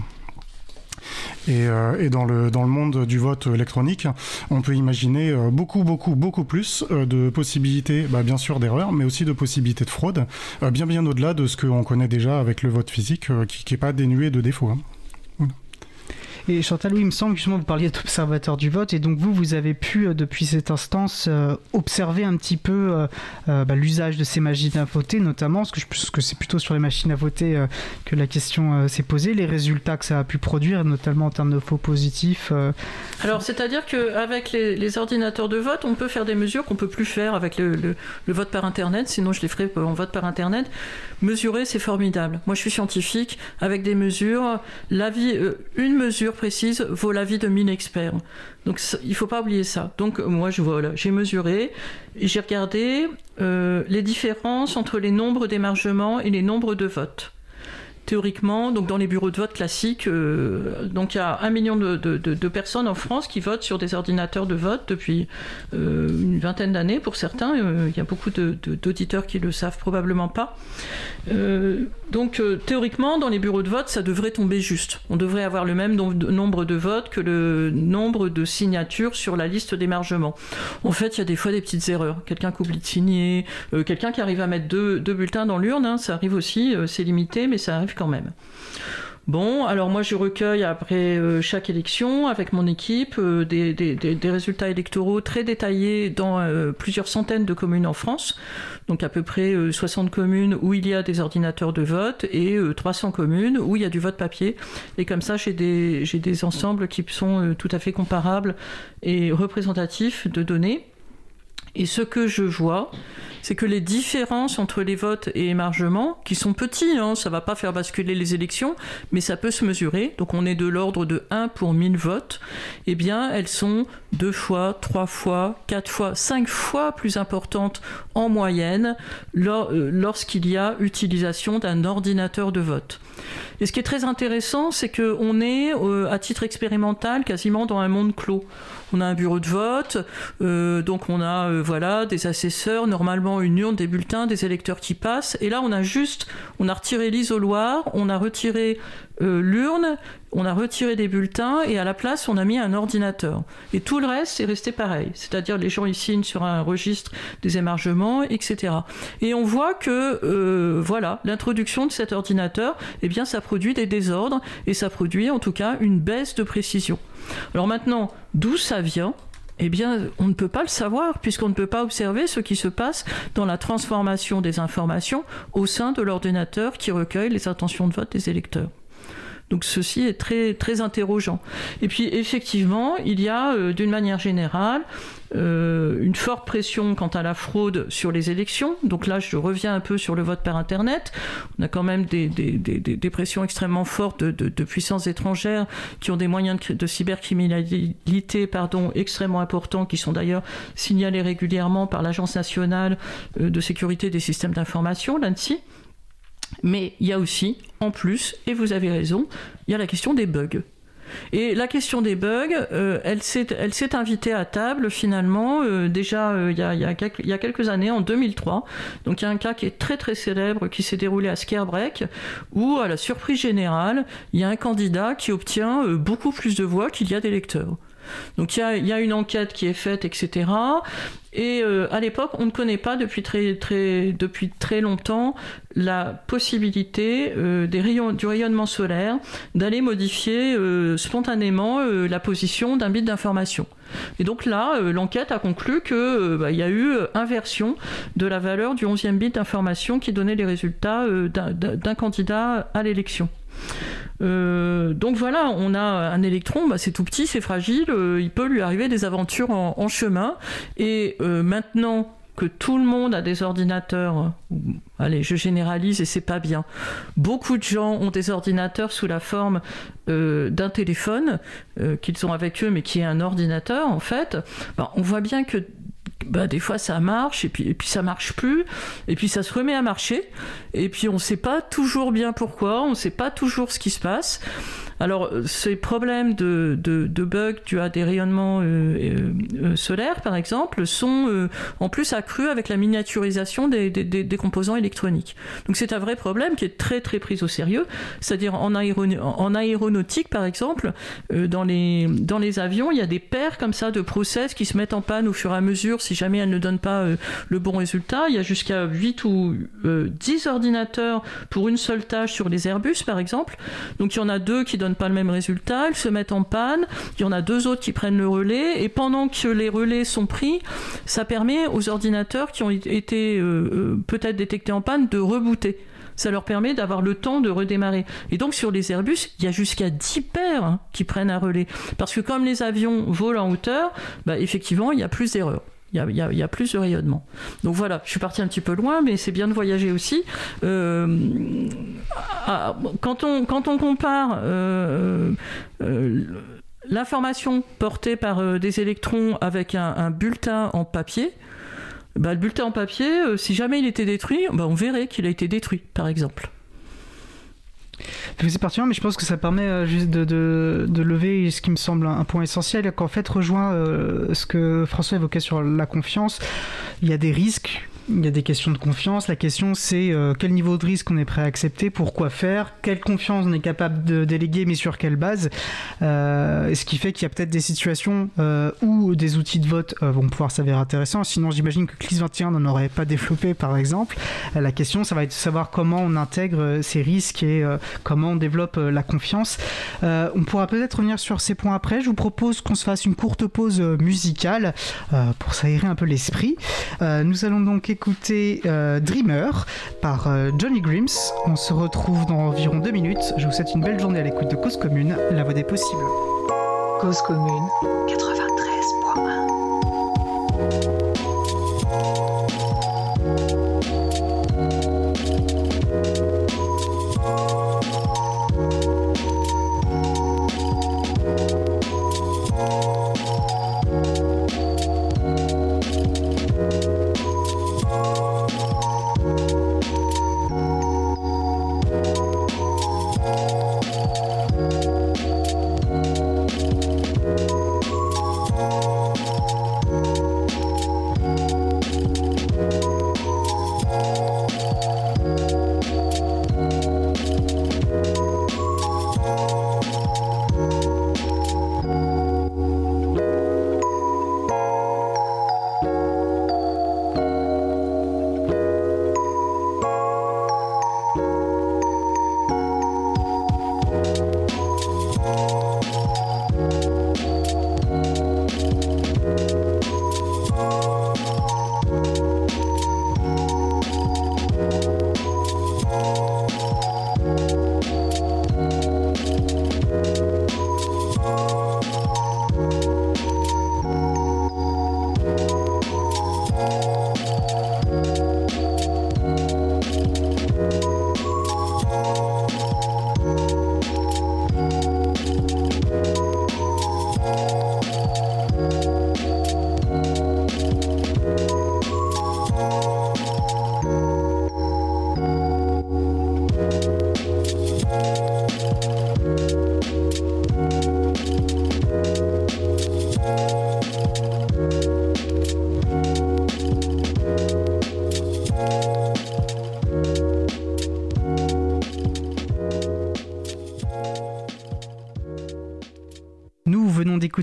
[SPEAKER 7] Et, euh, et, dans, le, dans le monde du vote électronique, on peut imaginer euh, beaucoup, beaucoup, beaucoup plus euh, de possibilités, bah, bien sûr d'erreurs, mais aussi de possibilités de fraude, bien, bien au-delà de ce qu'on connaît déjà avec le vote physique, qui n'est pas dénué de défauts. Hein.
[SPEAKER 1] Et Chantal, oui, il me semble justement vous parliez d'observateur du vote, et donc vous, vous avez pu, euh, depuis cette instance, euh, observer un petit peu euh, bah, l'usage de ces machines à voter, notamment, parce que, je, pense que c'est plutôt sur les machines à voter que la question s'est posée, les résultats que ça a pu produire, notamment en termes de faux positifs.
[SPEAKER 4] Alors, c'est-à-dire qu'avec les, les, ordinateurs de vote, on peut faire des mesures qu'on peut plus faire avec le, le, vote par Internet, sinon je les ferai en vote par Internet. Mesurer, c'est formidable. Moi, je suis scientifique, avec des mesures, la vie, une mesure précise vaut l'avis de 1000 experts. Donc il ne faut pas oublier ça. Donc moi, je voilà, j'ai mesuré, j'ai regardé euh, les différences entre les nombres d'émargements et les nombres de votes théoriquement, donc dans les bureaux de vote classiques, euh, donc il y a un million de, personnes en France qui votent sur des ordinateurs de vote depuis euh, une vingtaine d'années pour certains. Euh, il y a beaucoup d'auditeurs qui le savent probablement pas. donc théoriquement, dans les bureaux de vote, ça devrait tomber juste. On devrait avoir le même nombre de votes que le nombre de signatures sur la liste d'émargement. En fait, il y a des fois des petites erreurs. Quelqu'un qui oublie de signer, quelqu'un qui arrive à mettre deux, bulletins dans l'urne, hein, ça arrive aussi, c'est limité, mais ça arrive quand même. Bon, alors moi je recueille après euh, chaque élection avec mon équipe euh, des, résultats électoraux très détaillés dans euh, plusieurs centaines de communes en France, donc à peu près 60 communes où il y a des ordinateurs de vote et 300 communes où il y a du vote papier. Et comme ça j'ai des ensembles qui sont tout à fait comparables et représentatifs de données. Et ce que je vois, c'est que les différences entre les votes et émargements, qui sont petits, hein, ça va pas faire basculer les élections, mais ça peut se mesurer, donc on est de l'ordre de 1 pour 1000 votes, eh bien elles sont deux fois, trois fois, quatre fois, cinq fois plus importantes en moyenne euh, lorsqu'il y a utilisation d'un ordinateur de vote. Et ce qui est très intéressant, c'est qu'on est, euh, à titre expérimental, quasiment dans un monde clos on a un bureau de vote, euh, donc on a euh, voilà des assesseurs, normalement une urne, des bulletins, des électeurs qui passent. Et là, on a juste, on a retiré l'isoloir, on a retiré euh, l'urne, on a retiré des bulletins et à la place, on a mis un ordinateur. Et tout le reste est resté pareil. C'est-à-dire les gens ils signent sur un registre des émargements, etc. Et on voit que voilà, l'introduction de cet ordinateur, eh bien, ça produit des désordres et ça produit en tout cas une baisse de précision. Alors maintenant, d'où ça vient? Eh bien, on ne peut pas le savoir puisqu'on ne peut pas observer ce qui se passe dans la transformation des informations au sein de l'ordinateur qui recueille les intentions de vote des électeurs. Donc ceci est très, très interrogeant. Et puis effectivement, il y a euh, d'une manière générale euh, une forte pression quant à la fraude sur les élections. Donc là, je reviens un peu sur le vote par Internet. On a quand même des, des, pressions extrêmement fortes de, puissances étrangères qui ont des moyens de, cybercriminalité pardon, extrêmement importants, qui sont d'ailleurs signalés régulièrement par l'Agence nationale euh, de sécurité des systèmes d'information, l'ANSI. Mais il y a aussi, en plus, et vous avez raison, il y a la question des bugs. Et la question des bugs, euh, elle s'est invitée à table finalement euh, déjà euh, il, y a, quelques, années, en 2003. Donc il y a un cas qui est très très célèbre qui s'est déroulé à Scarebreak, où à la surprise générale, il y a un candidat qui obtient beaucoup plus de voix qu'il y a d'électeurs. Donc il y, a, une enquête qui est faite, etc. Et euh, à l'époque, on ne connaît pas depuis très, très, depuis très longtemps la possibilité euh, du rayonnement solaire d'aller modifier euh, spontanément la position d'un bit d'information. Et donc là, l'enquête a conclu qu'il bah, y a eu inversion de la valeur du 11e bit d'information qui donnait les résultats d'un candidat à l'élection. Euh, donc voilà, on a un électron, bah, c'est tout petit, c'est fragile, euh, il peut lui arriver des aventures en, chemin. Et euh, maintenant que tout le monde a des ordinateurs, allez, je généralise et c'est pas bien. Beaucoup de gens ont des ordinateurs sous la forme d'un téléphone qu'ils ont avec eux, mais qui est un ordinateur en fait. Bah, on voit bien que bah, des fois ça marche et puis, et puis ça marche plus et puis ça se remet à marcher et puis on sait pas toujours bien pourquoi, on sait pas toujours ce qui se passe. Alors, ces problèmes de, de, bugs dus à des rayonnements euh, euh, euh, solaires, par exemple, sont en plus accrus avec la miniaturisation des, des, composants électroniques. Donc, c'est un vrai problème qui est très, très pris au sérieux. C'est-à-dire, en, en, aéronautique, par exemple, dans, les, dans les avions, il y a des paires comme ça de process qui se mettent en panne au fur et à mesure jamais elles ne donnent pas le bon résultat. Il y a jusqu'à 8 ou 10 ordinateurs pour une seule tâche sur les Airbus, par exemple. Donc, il y en a deux qui donnent pas le même résultat, ils se mettent en panne, il y en a deux autres qui prennent le relais, et pendant que les relais sont pris, ça permet aux ordinateurs qui ont été euh, euh, peut-être détectés en panne de rebooter ça leur permet d'avoir le temps de redémarrer. Et donc sur les Airbus, il y a jusqu'à 10 paires hein, qui prennent un relais. Parce que comme les avions volent en hauteur, bah, effectivement, il y a plus d'erreurs. Il y, a, plus de rayonnement. Donc voilà, je suis parti un petit peu loin, mais c'est bien de voyager aussi. Euh, quand, on, quand on compare euh, euh, l'information portée par des électrons avec un, bulletin en papier, bah, le bulletin en papier, si jamais il était détruit, bah, on verrait qu'il a été détruit, par exemple.
[SPEAKER 1] C'est pertinent, mais je pense que ça permet euh, juste de, de, lever ce qui me semble un, point essentiel, qu'en fait rejoint euh, ce que François évoquait sur la confiance. Il y a des risques il y a des questions de confiance. La question, c'est euh, quel niveau de risque on est prêt à accepter, pourquoi faire, quelle confiance on est capable de déléguer, mais sur quelle base. Euh, ce qui fait qu'il y a peut-être des situations euh, où des outils de vote vont pouvoir s'avérer intéressants. Sinon, j'imagine que CLIS 21 n'en aurait pas développé, par exemple. la question, ça va être de savoir comment on intègre ces risques et comment on développe la confiance. on pourra peut-être revenir sur ces points après. Je vous propose qu'on se fasse une courte pause musicale pour s'aérer un peu l'esprit. nous allons donc écouter euh, Dreamer par euh, Johnny Grims. On se retrouve dans environ deux minutes. Je vous souhaite une belle journée à l'écoute de Cause Commune, la voix des possibles.
[SPEAKER 6] Cause Commune 93.1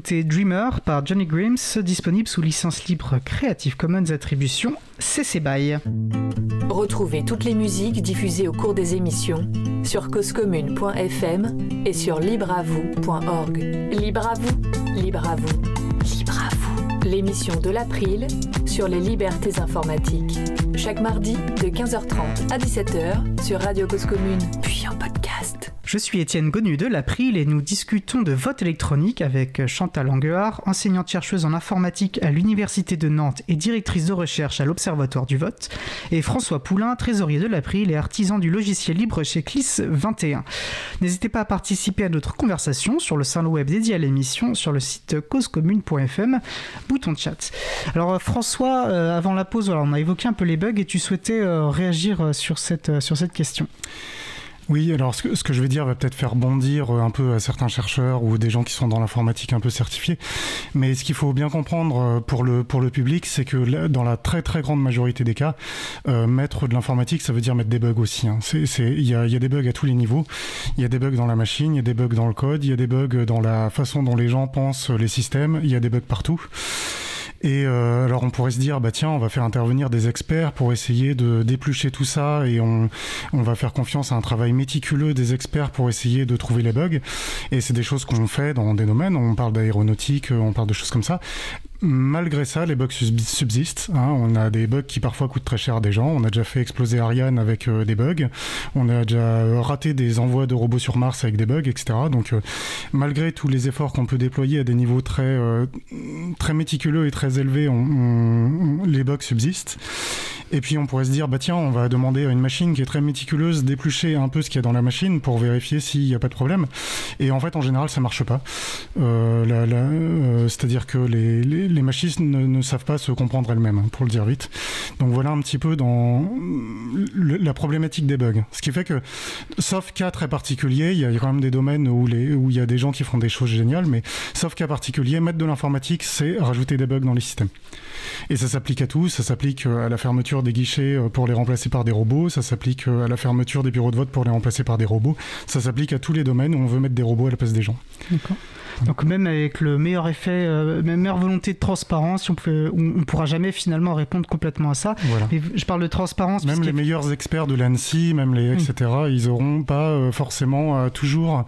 [SPEAKER 1] Dreamer par Johnny Grimes, disponible sous licence libre Creative Commons Attribution CC BY.
[SPEAKER 6] Retrouvez toutes les musiques diffusées au cours des émissions sur causecommune.fm et sur libreavoue.org. Libre à vous, libre à vous, libre à vous. L'émission de l'April sur les libertés informatiques. Chaque mardi de 15h30 à 17h sur Radio Cause Commune, puis en podcast.
[SPEAKER 1] Je suis Étienne Gonu de l'April et nous discutons de vote électronique avec Chantal Anguard, enseignante-chercheuse en informatique à l'Université de Nantes et directrice de recherche à l'Observatoire du vote, et François Poulain, trésorier de l'April et artisan du logiciel libre chez CLIS 21. N'hésitez pas à participer à notre conversation sur le salon web dédié à l'émission sur le site causecommune.fm, bouton chat. Alors François, euh, avant la pause, on a évoqué un peu les bugs et tu souhaitais euh, réagir sur cette question.
[SPEAKER 7] Oui, alors ce que, je vais dire va peut-être faire bondir euh, un peu à certains chercheurs ou des gens qui sont dans l'informatique un peu certifiés. Mais ce qu'il faut bien comprendre euh, pour le, pour le public, c'est que dans la très très grande majorité des cas, euh, mettre de l'informatique, ça veut dire mettre des bugs aussi. Hein. Il y, a, y a des bugs à tous les niveaux. Il y a des bugs dans la machine, il y a des bugs dans le code, il y a des bugs dans la façon dont les gens pensent les systèmes, il y a des bugs partout. Et euh, alors on pourrait se dire, bah tiens, on va faire intervenir des experts pour essayer de déplucher tout ça et on, on va faire confiance à un travail méticuleux des experts pour essayer de trouver les bugs. Et c'est des choses qu'on fait dans des domaines, on parle d'aéronautique, on parle de choses comme ça. Malgré ça, les bugs subsistent. Hein. On a des bugs qui parfois coûtent très cher à des gens. On a déjà fait exploser Ariane avec euh, des bugs. On a déjà raté des envois de robots sur Mars avec des bugs, etc. Donc, euh, malgré tous les efforts qu'on peut déployer à des niveaux très, euh, très méticuleux et très élevés, les bugs subsistent. Et puis on pourrait se dire, bah tiens, on va demander à une machine qui est très méticuleuse d'éplucher un peu ce qu'il y a dans la machine pour vérifier s'il n'y a pas de problème. Et en fait, en général, ça marche pas. Euh, euh, c'est-à-dire que les, les, machines ne, savent pas se comprendre elles-mêmes, hein, pour le dire vite. Donc voilà un petit peu dans la problématique des bugs. Ce qui fait que, sauf cas très particuliers, il y a quand même des domaines où, les, où il y a des gens qui font des choses géniales, mais sauf cas particulier, mettre de l'informatique, c'est rajouter des bugs dans les systèmes. Et ça s'applique à tout, ça s'applique euh, à la fermeture des guichets euh, pour les remplacer par des robots, ça s'applique euh, à la fermeture des bureaux de vote pour les remplacer par des robots, ça s'applique à tous les domaines où on veut mettre des robots à la place des gens.
[SPEAKER 1] Donc même avec le meilleur effet, euh, meilleure volonté de transparence, on ne pourra jamais finalement répondre complètement à ça. je parle de transparence.
[SPEAKER 7] Même les meilleurs experts de l'ANSI, même les etc., ils n'auront pas euh, forcément euh, toujours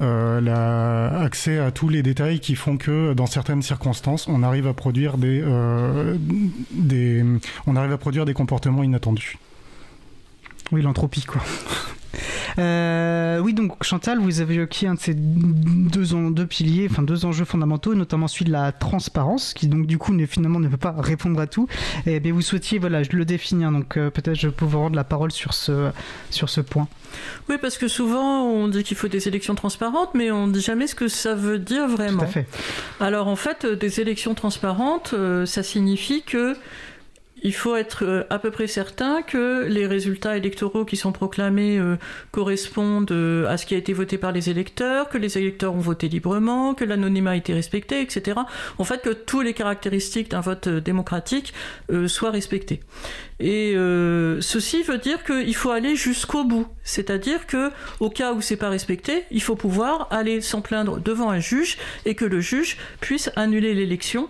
[SPEAKER 7] la, accès à tous les détails qui font que dans certaines circonstances, on arrive à produire des, des on arrive à produire des comportements inattendus.
[SPEAKER 1] Oui, l'entropie, quoi. Euh, oui, donc Chantal, vous avez évoqué un de ces deux, deux piliers, enfin deux enjeux fondamentaux, notamment celui de la transparence, qui donc du coup ne, finalement ne peut pas répondre à tout. Et bien vous souhaitiez, voilà, je le définir, donc euh, peut-être je peux vous rendre la parole sur ce, sur ce point.
[SPEAKER 4] Oui, parce que souvent on dit qu'il faut des élections transparentes, mais on ne dit jamais ce que ça veut dire vraiment.
[SPEAKER 1] Tout à fait.
[SPEAKER 4] Alors en fait, des élections transparentes, euh, ça signifie que il faut être euh, à peu près certain que les résultats électoraux qui sont proclamés euh, correspondent euh, à ce qui a été voté par les électeurs, que les électeurs ont voté librement, que l'anonymat a été respecté, etc. En fait, que toutes les caractéristiques d'un vote démocratique soient respectées. Et ceci veut dire qu'il faut aller jusqu'au bout, c'est-à-dire que au cas où c'est pas respecté, il faut pouvoir aller s'en plaindre devant un juge et que le juge puisse annuler l'élection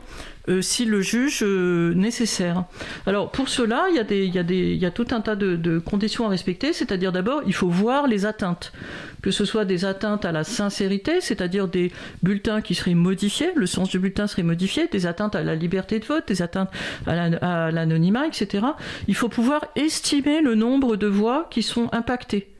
[SPEAKER 4] si le juge euh, nécessaire. Alors pour cela, il y, a tout un tas de conditions à respecter, c'est-à-dire d'abord, il faut voir les atteintes, que ce soit des atteintes à la sincérité, c'est-à-dire des bulletins qui seraient modifiés, le sens du bulletin serait modifié, des atteintes à la liberté de vote, des atteintes à l'anonymat, etc. Il faut pouvoir estimer le nombre de voix qui sont impactées.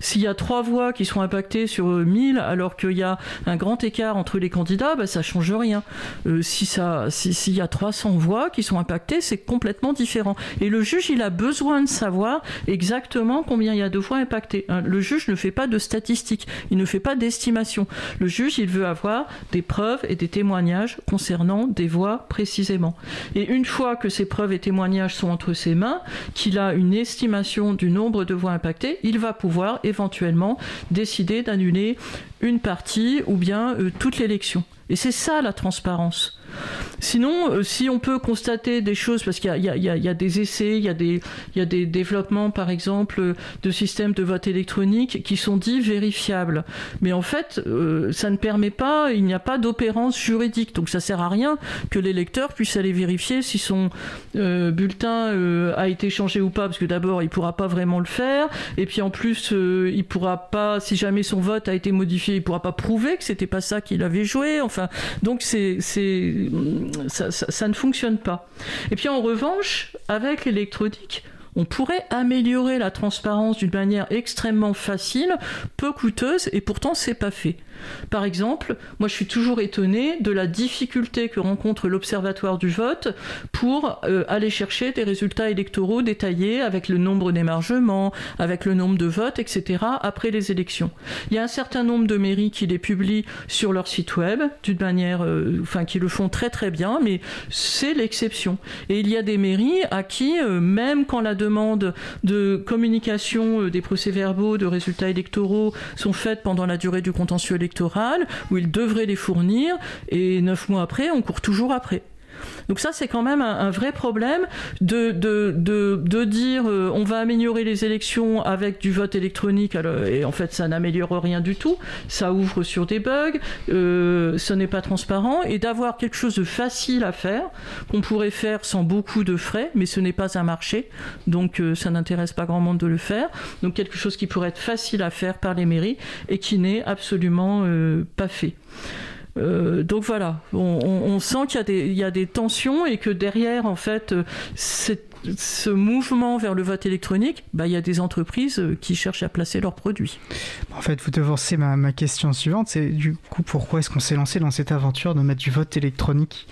[SPEAKER 4] S'il y a trois voix qui sont impactées sur 1000 alors qu'il y a un grand écart entre les candidats, bah, ça change rien. Euh, si ça, s'il y a 300 voix qui sont impactées, c'est complètement différent. Et le juge, il a besoin de savoir exactement combien il y a de voix impactées. Hein, le juge ne fait pas de statistiques, il ne fait pas d'estimation. Le juge, il veut avoir des preuves et des témoignages concernant des voix précisément. Et une fois que ces preuves et témoignages sont entre ses mains, qu'il a une estimation du nombre de voix impactées, il va pouvoir éventuellement décider d'annuler une partie ou bien euh, toute l'élection. Et c'est ça la transparence. Sinon, si on peut constater des choses, parce qu'il y, a des essais, il y, a des, développements, par exemple, de systèmes de vote électronique qui sont dits vérifiables. Mais en fait, ça ne permet pas, il n'y a pas d'opérance juridique. Donc ça sert à rien que l'électeur puisse aller vérifier si son bulletin a été changé ou pas, parce que d'abord, il ne pourra pas vraiment le faire. Et puis en plus, euh, il pourra pas, si jamais son vote a été modifié, il pourra pas prouver que c'était pas ça qu'il avait joué. Enfin, donc c'est, c'est, ça, ça ne fonctionne pas. Et puis en revanche, avec l'électronique, on pourrait améliorer la transparence d'une manière extrêmement facile, peu coûteuse, et pourtant c'est pas fait. Par exemple, moi je suis toujours étonné de la difficulté que rencontre l'Observatoire du vote pour euh, aller chercher des résultats électoraux détaillés avec le nombre d'émargements, avec le nombre de votes, etc. après les élections. Il y a un certain nombre de mairies qui les publient sur leur site web d'une manière, euh, enfin qui le font très très bien, mais c'est l'exception. Et il y a des mairies à qui, euh, même quand la demande de communication des procès-verbaux, de résultats électoraux sont faites pendant la durée du contentieux électoral, où ils devraient les fournir, et neuf mois après, on court toujours après. Donc ça, c'est quand même un, vrai problème de, dire euh, on va améliorer les élections avec du vote électronique, et en fait, ça n'améliore rien du tout. Ça ouvre sur des bugs, euh, ce n'est pas transparent, et d'avoir quelque chose de facile à faire, qu'on pourrait faire sans beaucoup de frais, mais ce n'est pas un marché, donc euh, ça n'intéresse pas grand monde de le faire. Donc quelque chose qui pourrait être facile à faire par les mairies et qui n'est absolument pas fait. Euh, donc voilà, on, sent qu'il y, a des tensions et que derrière, en fait, euh, ce mouvement vers le vote électronique, bah, il y a des entreprises euh, qui cherchent à placer leurs produits.
[SPEAKER 1] En fait, vous devancez ma, ma question suivante, c'est du coup pourquoi est-ce qu'on s'est lancé dans cette aventure de mettre du vote électronique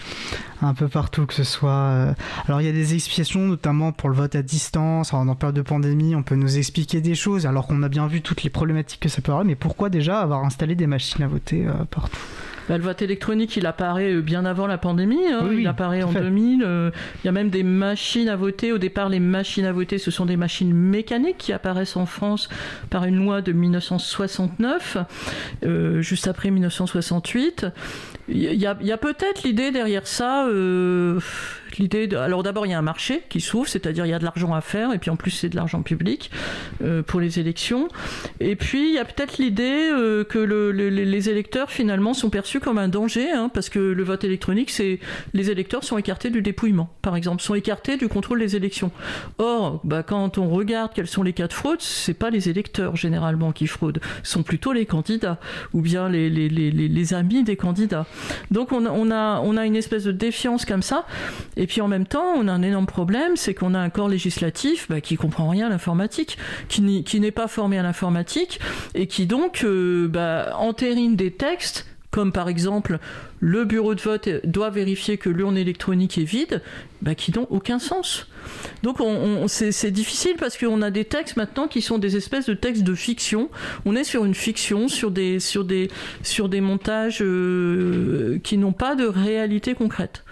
[SPEAKER 1] un peu partout, que ce soit... Alors il y a des explications, notamment pour le vote à distance, en période de pandémie, on peut nous expliquer des choses, alors qu'on a bien vu toutes les problématiques que ça peut avoir, mais pourquoi déjà avoir installé des machines à voter partout?
[SPEAKER 4] Bah, le vote électronique, il apparaît euh, bien avant la pandémie. Hein. il apparaît en 2000. Euh, il y a même des machines à voter. Au départ, les machines à voter, ce sont des machines mécaniques qui apparaissent en France par une loi de 1969, euh, juste après 1968. Il y a, a peut-être l'idée derrière ça l'idée alors d'abord il y a un marché qui s'ouvre, c'est-à-dire il y a de l'argent à faire et puis en plus c'est de l'argent public euh, pour les élections. Et puis il y a peut-être l'idée euh, que les électeurs finalement sont perçus comme un danger hein, parce que le vote électronique c'est les électeurs sont écartés du dépouillement par exemple, sont écartés du contrôle des élections. Or bah, quand on regarde quels sont les cas de fraude, c'est pas les électeurs généralement qui fraudent, ce sont plutôt les candidats ou bien les, amis des candidats. Donc on, a, on a une espèce de défiance comme ça. Puis en même temps, on a un énorme problème, c'est qu'on a un corps législatif bah, qui comprend rien à l'informatique, qui n'est pas formé à l'informatique, et qui donc euh, bah, entérine des textes comme par exemple le bureau de vote doit vérifier que l'urne électronique est vide, bah, qui n'ont aucun sens. Donc on, c'est difficile parce qu'on a des textes maintenant qui sont des espèces de textes de fiction. On est sur une fiction, sur des montages euh, qui n'ont pas de réalité concrète.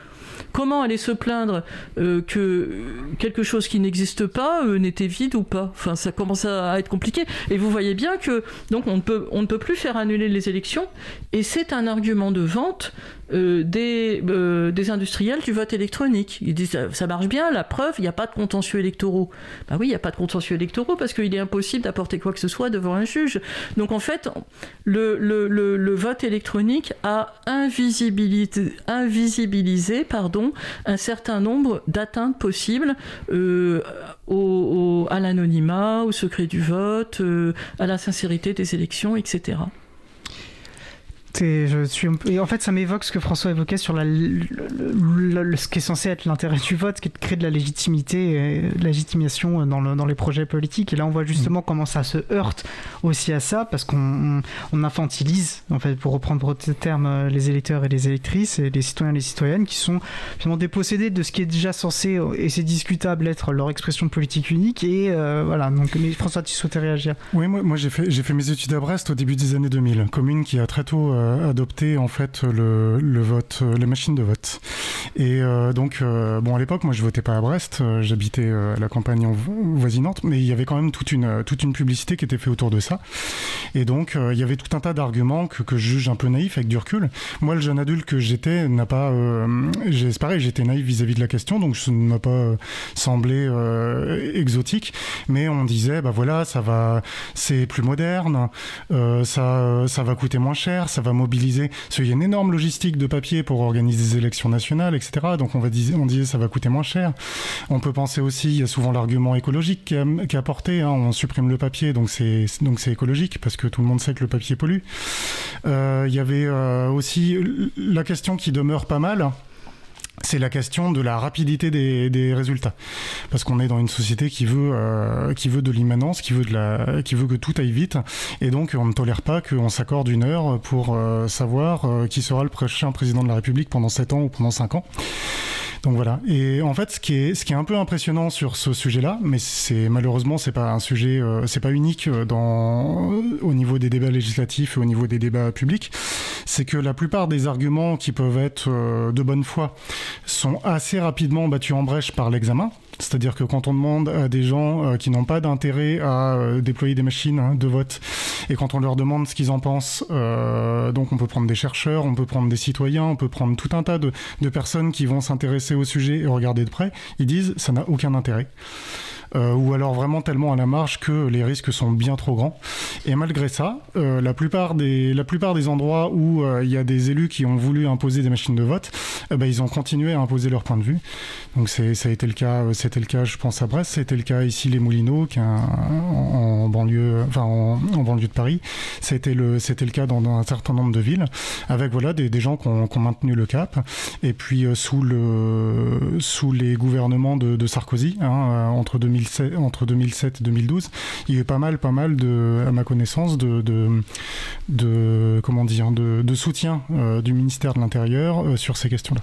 [SPEAKER 4] Comment aller se plaindre euh, que quelque chose qui n'existe pas euh, n'était vide ou pas Enfin, ça commence à être compliqué. Et vous voyez bien que donc on ne peut, on ne peut plus faire annuler les élections. Et c'est un argument de vente euh, des, euh, des industriels du vote électronique. Ils disent ça, marche bien, la preuve, il n'y a pas de contentieux électoraux. Bah oui, il n'y a pas de contentieux électoraux parce qu'il est impossible d'apporter quoi que ce soit devant un juge. Donc en fait, le, le, le, vote électronique a invisibilisé, invisibilisé pardon, un certain nombre d'atteintes possibles euh, au, à l'anonymat, au secret du vote, à la sincérité des élections, etc.
[SPEAKER 1] Et, je suis, et en fait, ça m'évoque ce que François évoquait sur la, ce qui est censé être l'intérêt du vote, qui est de créer de la légitimité, et de la légitimation dans, dans, les projets politiques. Et là, on voit justement mm. comment ça se heurte aussi à ça, parce qu'on on infantilise, en fait, pour reprendre votre terme, les électeurs et les électrices, et les citoyens et les citoyennes, qui sont finalement dépossédés de ce qui est déjà censé, et c'est discutable, être leur expression politique unique. Et euh, voilà, donc mais François, tu souhaitais réagir?
[SPEAKER 7] Oui, moi, moi j'ai fait, fait mes études à Brest au début des années 2000, commune qui a très tôt... Euh, adopté en fait le, vote, les machines de vote. Et donc, bon, à l'époque, moi, je votais pas à Brest, j'habitais à la campagne voisinante, mais il y avait quand même toute une, toute une publicité qui était faite autour de ça. Et donc, il y avait tout un tas d'arguments que, que, je juge un peu naïfs avec du recul. Moi, le jeune adulte que j'étais n'a pas. pareil, j'étais naïf vis-à-vis de la question, donc ça ne m'a pas semblé exotique. Mais on disait, bah voilà, ça va, c'est plus moderne, euh, ça, ça va coûter moins cher, ça va mobiliser. Parce qu'il y a une énorme logistique de papier pour organiser des élections nationales, etc. Donc on, va on disait ça va coûter moins cher. On peut penser aussi, il y a souvent l'argument écologique qui est apporté. Hein. on supprime le papier, donc c'est donc c'est écologique parce que tout le monde sait que le papier pollue. Euh, il y avait euh, aussi la question qui demeure pas mal c'est la question de la rapidité des, résultats. Parce qu'on est dans une société qui veut, euh, qui veut de l'immanence, qui, veut que tout aille vite. Et donc, on ne tolère pas qu'on s'accorde une heure pour euh, savoir euh, qui sera le prochain président de la République pendant 7 ans ou pendant 5 ans. Donc voilà. Et en fait, ce qui est, ce qui est un peu impressionnant sur ce sujet-là, mais c'est malheureusement c'est pas un sujet, euh, c'est pas unique euh, dans au niveau des débats législatifs et au niveau des débats publics, c'est que la plupart des arguments qui peuvent être euh, de bonne foi sont assez rapidement battus en brèche par l'examen. C'est-à-dire que quand on demande à des gens euh, qui n'ont pas d'intérêt à euh, déployer des machines hein, de vote, et quand on leur demande ce qu'ils en pensent, euh, donc on peut prendre des chercheurs, on peut prendre des citoyens, on peut prendre tout un tas de, de personnes qui vont s'intéresser au sujet et regarder de près, ils disent ça n'a aucun intérêt. Euh, ou alors vraiment tellement à la marge que les risques sont bien trop grands. Et malgré ça, euh, la, plupart des, la plupart des endroits où euh, il y a des élus qui ont voulu imposer des machines de vote, bah, ils ont continué à imposer leur point de vue. Donc ça a été le cas, c'était le cas, je pense à Brest, c'était le cas ici les Moulineaux, en, banlieue, en, banlieue de Paris. C'était le, c'était le cas dans, un certain nombre de villes, avec voilà des, des gens qui ont, maintenu le cap. Et puis sous le, sous les gouvernements de, de Sarkozy, hein, entre 2000 entre 2007 et 2012, il y a eu pas mal, pas mal de, à ma connaissance, de, de, comment dire, de, soutien euh, du ministère de l'Intérieur euh, sur ces questions-là.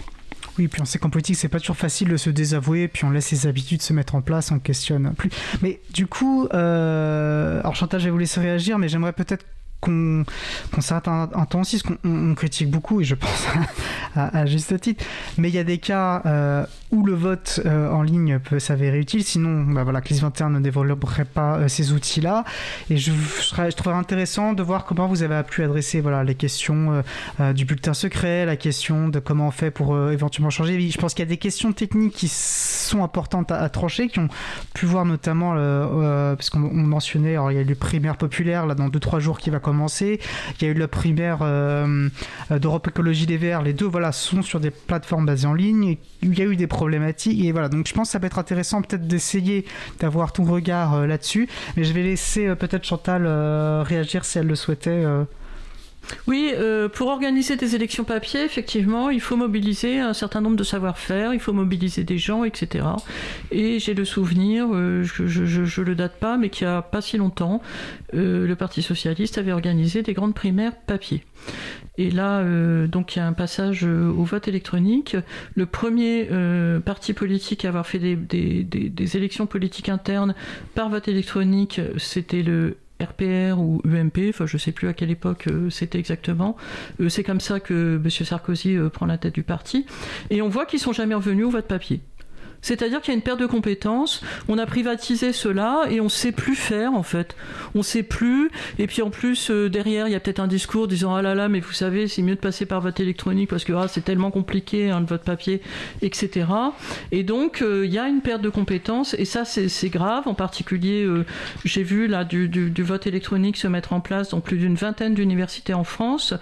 [SPEAKER 1] Oui, puis on sait qu'en politique, c'est pas toujours facile de se désavouer, puis on laisse ses habitudes se mettre en place, on questionne plus. Mais du coup, euh, alors Chantal, je vais vous laisser réagir, mais j'aimerais peut-être qu'on s'arrête un, temps aussi, qu'on critique beaucoup, et je pense à, juste titre, mais il y a des cas euh, où le vote euh, en ligne peut s'avérer utile, sinon bah voilà, CLIS 21 ne développerait pas euh, ces outils-là, et je, trouverais intéressant de voir comment vous avez pu adresser voilà, les questions du bulletin secret, la question de comment on fait pour éventuellement changer. Je pense qu'il y a des questions techniques qui sont importantes à, trancher, qui ont pu voir notamment, parce qu'on mentionnait, il y a le primaire populaire, là, dans 2-3 jours, qui va commencer il y a eu la primaire euh, d'Europe Écologie des Verts. Les deux voilà, sont sur des plateformes basées en ligne. Il y a eu des problématiques. Et voilà, donc je pense que ça peut être intéressant peut-être d'essayer d'avoir ton regard euh, là-dessus. Mais je vais laisser euh, peut-être Chantal réagir si elle le souhaitait.
[SPEAKER 4] Oui, euh, pour organiser des élections papier, effectivement, il faut mobiliser un certain nombre de savoir-faire, il faut mobiliser des gens, etc. Et j'ai le souvenir, euh, je ne le date pas, mais qu'il n'y a pas si longtemps, euh, le Parti socialiste avait organisé des grandes primaires papier. Et là, donc il y a un passage au vote électronique. Le premier parti politique à avoir fait des, des élections politiques internes par vote électronique, c'était le RPR ou UMP, enfin je sais plus à quelle époque euh, c'était exactement. Euh, c'est comme ça que M. Sarkozy euh, prend la tête du parti. Et on voit qu'ils sont jamais revenus au vote papier. C'est-à-dire qu'il y a une perte de compétences. On a privatisé cela et on ne sait plus faire en fait. On ne sait plus. Et puis en plus euh, derrière, il y a peut-être un discours disant ah là là, mais vous savez, c'est mieux de passer par vote électronique parce que ah, c'est tellement compliqué hein, le vote papier, etc. Et donc euh, il y a une perte de compétences et ça c'est grave. En particulier, euh, j'ai vu là du, du, vote électronique se mettre en place dans plus d'une vingtaine d'universités en France.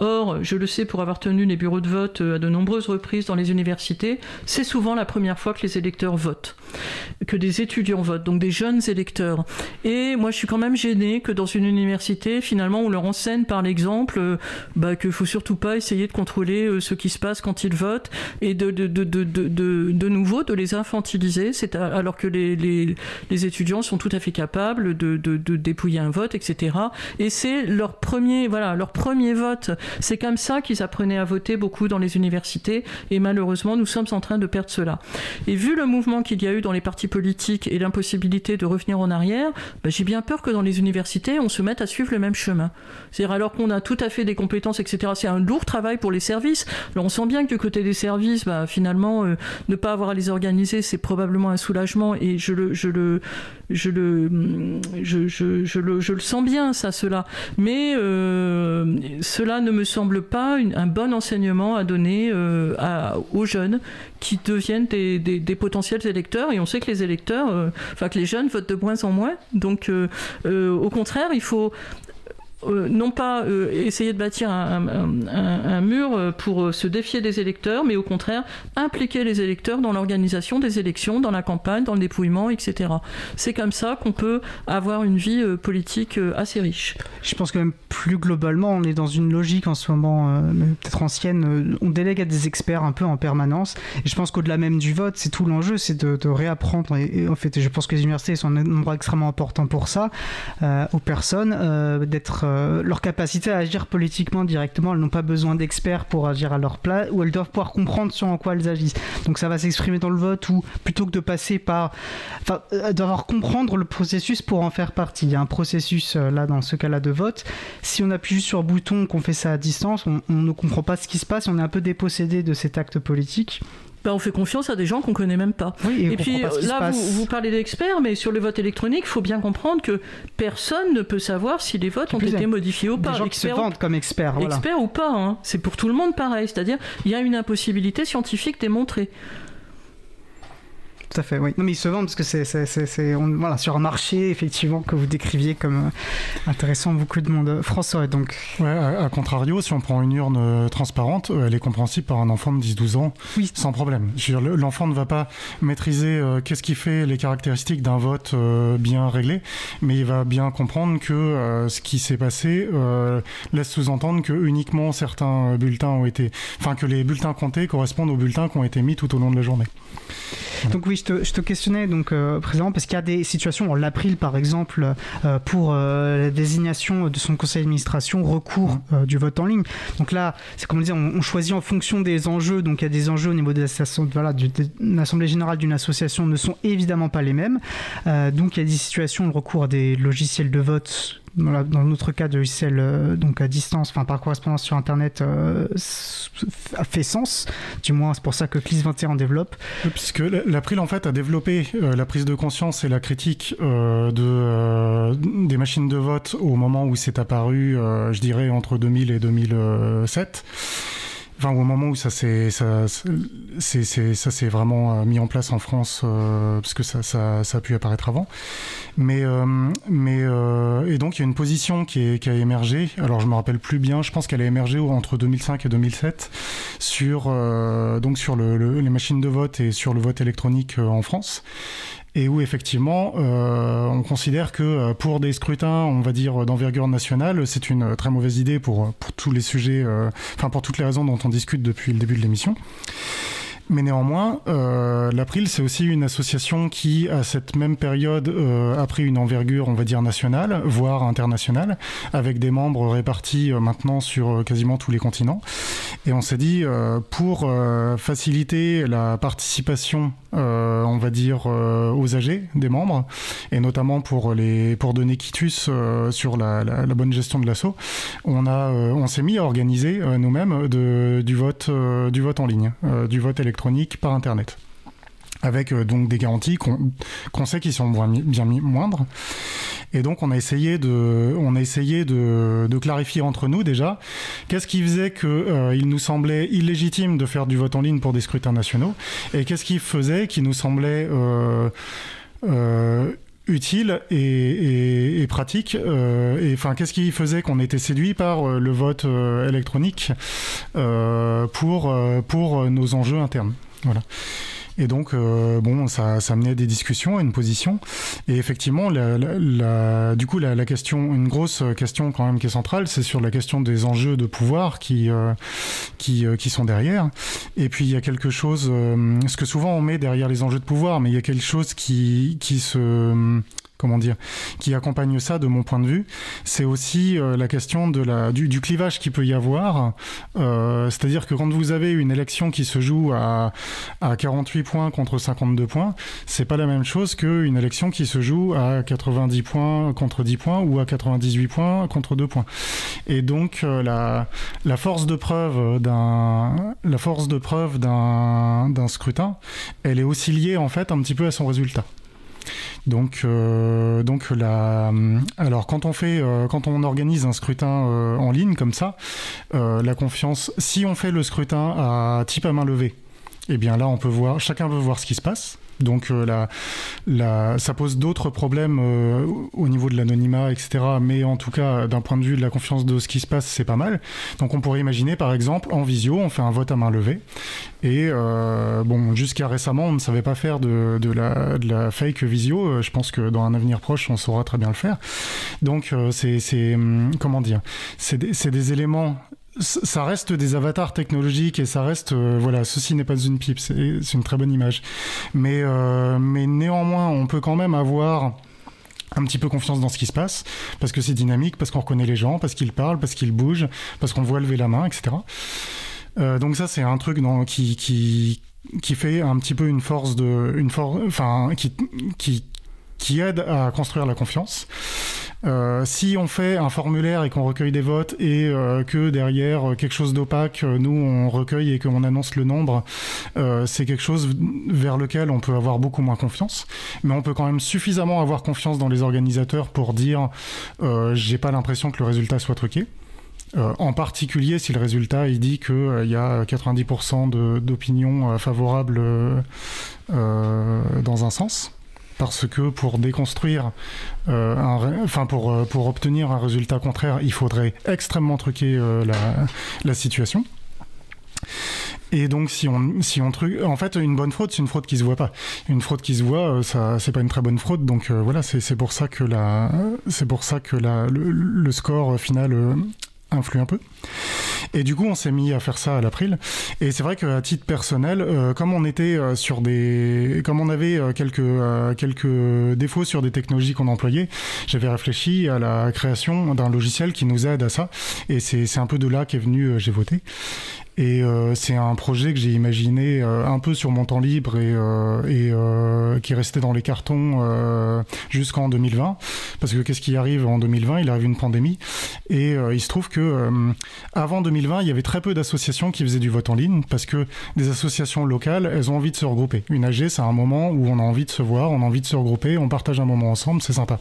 [SPEAKER 4] Or, je le sais pour avoir tenu les bureaux de vote à de nombreuses reprises dans les universités, c'est souvent la première fois que les électeurs votent, que des étudiants votent, donc des jeunes électeurs. Et moi, je suis quand même gênée que dans une université, finalement, on leur enseigne par l'exemple euh, bah, qu'il ne faut surtout pas essayer de contrôler euh, ce qui se passe quand ils votent et de, nouveau de les infantiliser, c'est alors que les, étudiants sont tout à fait capables de, dépouiller un vote, etc. Et c'est leur premier, vote. C'est comme ça qu'ils apprenaient à voter beaucoup dans les universités et malheureusement, nous sommes en train de perdre cela. Et vu le mouvement qu'il y a eu dans les partis politiques et l'impossibilité de revenir en arrière, bah, j'ai bien peur que dans les universités, on se mette à suivre le même chemin. C'est-à-dire alors qu'on a tout à fait des compétences, etc. C'est un lourd travail pour les services. Alors on sent bien que du côté des services, bah, finalement, euh, ne pas avoir à les organiser, c'est probablement un soulagement et je le, je le, je le, je, je, je le, je le sens bien, ça, cela. Mais euh, cela ne me semble pas un bon enseignement à donner euh, aux jeunes qui deviennent des, des, des, potentiels électeurs. Et on sait que les électeurs, euh, enfin que les jeunes votent de moins en moins. Donc, au contraire, il faut euh, non pas euh, essayer de bâtir un, mur euh, pour se défier des électeurs, mais au contraire impliquer les électeurs dans l'organisation des élections, dans la campagne, dans le dépouillement, etc. C'est comme ça qu'on peut avoir une vie politique assez riche.
[SPEAKER 1] Je pense que même plus globalement, on est dans une logique en ce moment, peut-être ancienne, on délègue à des experts un peu en permanence. Et je pense qu'au-delà même du vote, c'est tout l'enjeu, c'est de, réapprendre. Et, en fait, je pense que les universités sont un endroit extrêmement important pour ça, aux personnes, d'être euh, leur capacité à agir politiquement directement. Elles n'ont pas besoin d'experts pour agir à leur place, ou elles doivent pouvoir comprendre sur en quoi elles agissent. Donc ça va s'exprimer dans le vote, ou plutôt que de passer par... Enfin, euh, devoir comprendre le processus pour en faire partie. Il y a un processus, euh, là, dans ce cas-là, de vote. Si on appuie juste sur le bouton, qu'on fait ça à distance, on ne comprend pas ce qui se passe, on est un peu dépossédé de cet acte politique.
[SPEAKER 4] Ben, on fait confiance à des gens qu'on connaît même pas.
[SPEAKER 1] Oui, et,
[SPEAKER 4] et puis là, vous, vous, parlez d'experts, mais sur le vote électronique, il faut bien comprendre que personne ne peut savoir si les votes ont été modifiés ou pas.
[SPEAKER 1] Des gens qui se vendent comme experts. Voilà.
[SPEAKER 4] Experts ou pas, hein. c'est pour tout le monde pareil. C'est-à-dire, il y a une impossibilité scientifique démontrée.
[SPEAKER 1] Tout à fait, oui. Non, mais ils se vendent parce que c'est voilà, sur un marché, effectivement, que vous décriviez comme euh, intéressant beaucoup de monde. François, donc.
[SPEAKER 7] Ouais, à, à, contrario, si on prend une urne euh, transparente, euh, elle est compréhensible par un enfant de 10-12 ans
[SPEAKER 1] oui.
[SPEAKER 7] sans problème. L'enfant ne va pas maîtriser euh, qu'est-ce qui fait les caractéristiques d'un vote euh, bien réglé, mais il va bien comprendre que euh, ce qui s'est passé laisse sous-entendre que uniquement certains bulletins ont été. Enfin, que les bulletins comptés correspondent aux bulletins qui ont été mis tout au long de la journée.
[SPEAKER 1] Voilà. Donc oui, je te, questionnais donc euh, parce qu'il y a des situations, l'April par exemple, euh, pour euh, la désignation de son conseil d'administration, recours mmh. du vote en ligne. Donc là, c'est comme on disait, on, on, choisit en fonction des enjeux. Donc il y a des enjeux au niveau de l'Assemblée générale d'une association ne sont évidemment pas les mêmes. donc il y a des situations, le recours à des logiciels de vote voilà, dans notre cas de logiciel euh, donc à distance, enfin par correspondance sur internet, euh, fait sens. Du moins, c'est pour ça que CLIS21 en développe.
[SPEAKER 7] Puisque l'April en fait a développé euh, la prise de conscience et la critique euh, de, euh, des machines de vote au moment où c'est apparu, je dirais entre 2000 et 2007 enfin au moment où ça s'est ça ça s'est vraiment mis en place en France euh, parce que ça, ça, ça a pu apparaître avant. Mais euh, mais euh, et donc il y a une position qui, est, qui a émergé. Alors je me rappelle plus bien. Je pense qu'elle a émergé entre 2005 et 2007 sur euh, donc sur le, les machines de vote et sur le vote électronique en France et où effectivement euh, on considère que euh, pour des scrutins, on va dire d'envergure nationale, c'est une très mauvaise idée pour, pour tous les sujets, euh, enfin pour toutes les raisons dont on discute depuis le début de l'émission. Mais néanmoins, euh, l'April, c'est aussi une association qui, à cette même période, euh, a pris une envergure, on va dire, nationale, voire internationale, avec des membres répartis euh, maintenant sur quasiment tous les continents. Et on s'est dit, euh, pour euh, faciliter la participation, euh, on va dire, aux âgés des membres, et notamment pour, les, pour donner quitus sur la, bonne gestion de l'assaut, on, a, on s'est mis à organiser nous-mêmes du, vote, du vote en ligne, du vote électronique par Internet avec euh, donc des garanties qu'on qu sait qui sont bien, bien moindres. Et donc on a essayé de, on a essayé de, de clarifier entre nous déjà qu'est-ce qui faisait que euh, il nous semblait illégitime de faire du vote en ligne pour des scrutins nationaux et qu'est-ce qui faisait qui nous semblait euh, euh, utile et, et, et pratique euh, et enfin qu'est-ce qui faisait qu'on était séduit par euh, le vote euh, électronique euh, pour pour nos enjeux internes voilà et donc euh, bon ça, ça menait des discussions une position. Et effectivement la, la, la, du coup la, question une grosse question quand même qui est centrale c'est sur la question des enjeux de pouvoir qui euh, qui, euh, qui sont derrière. Et puis il y a quelque chose ce que souvent on met derrière les enjeux de pouvoir mais il y a quelque chose qui qui se comment dire, qui accompagne ça de mon point de vue, c'est aussi la question du, clivage qui peut y avoir. C'est-à-dire que quand vous avez une élection qui se joue à, à 48 points contre 52 points, c'est pas la même chose qu'une élection qui se joue à 90 points contre 10 points ou à 98 points contre 2 points. Et donc la, la force de preuve d'un la force de preuve d'un scrutin, elle est aussi liée en fait un petit peu à son résultat. Donc, euh, alors quand on fait, euh, quand on organise un scrutin euh, en ligne comme ça, la confiance, si on fait le scrutin à type à main levée, eh bien là on peut voir, chacun peut voir ce qui se passe. Donc euh, ça pose d'autres problèmes euh, au niveau de l'anonymat, etc. Mais en tout cas, d'un point de vue de la confiance de ce qui se passe, c'est pas mal. Donc on pourrait imaginer, par exemple, en visio, on fait un vote à main levée. Et euh, bon, jusqu'à récemment, on ne savait pas faire de, la, fake visio. Je pense que dans un avenir proche, on saura très bien le faire. Donc c'est, hum, comment dire, c'est des éléments ça reste des avatars technologiques et ça reste euh, voilà ceci n'est pas une pipe c'est une très bonne image. Mais euh, mais néanmoins on peut quand même avoir un petit peu confiance dans ce qui se passe parce que c'est dynamique parce qu'on reconnaît les gens parce qu'ils parlent parce qu'ils bougent parce qu'on voit lever la main etc euh, donc ça c'est un truc qui, qui qui fait un petit peu une force de une force enfin qui qui aide à construire la confiance euh, si on fait un formulaire et qu'on recueille des votes et euh, que derrière euh, quelque chose d'opaque, nous on recueille et qu'on annonce le nombre, c'est quelque chose vers lequel on peut avoir beaucoup moins confiance. Mais on peut quand même suffisamment avoir confiance dans les organisateurs pour dire j'ai pas l'impression que le résultat soit truqué. en particulier si le résultat il dit qu'il y a 90% d'opinions favorables dans un sens parce que pour déconstruire, euh, enfin pour, euh, pour obtenir un résultat contraire, il faudrait extrêmement truquer euh, la, situation. Et donc, si on, si on en fait, une bonne fraude, c'est une fraude qui se voit pas. Une fraude qui se voit, ça, c'est pas une très bonne fraude. Donc voilà, c'est pour ça que la, pour ça que la, le score final influe un peu. Et du coup, on s'est mis à faire ça à l'April. Et c'est vrai qu'à titre personnel, euh, comme on était euh, sur des, comme on avait euh, quelques quelques défauts sur des technologies qu'on employait, j'avais réfléchi à la création d'un logiciel qui nous aide à ça. Et c'est un peu de là qu'est venu j'ai voté. Et euh, c'est un projet que j'ai imaginé euh, un peu sur mon temps libre et, euh, qui est resté dans les cartons jusqu'en 2020. Parce que qu'est-ce qui arrive en 2020 Il arrive une pandémie. Et il se trouve que avant 2020, il y avait très peu d'associations qui faisaient du vote en ligne parce que des associations locales, elles ont envie de se regrouper. Une AG, c'est un moment où on a envie de se voir, on a envie de se regrouper, on partage un moment ensemble, c'est sympa.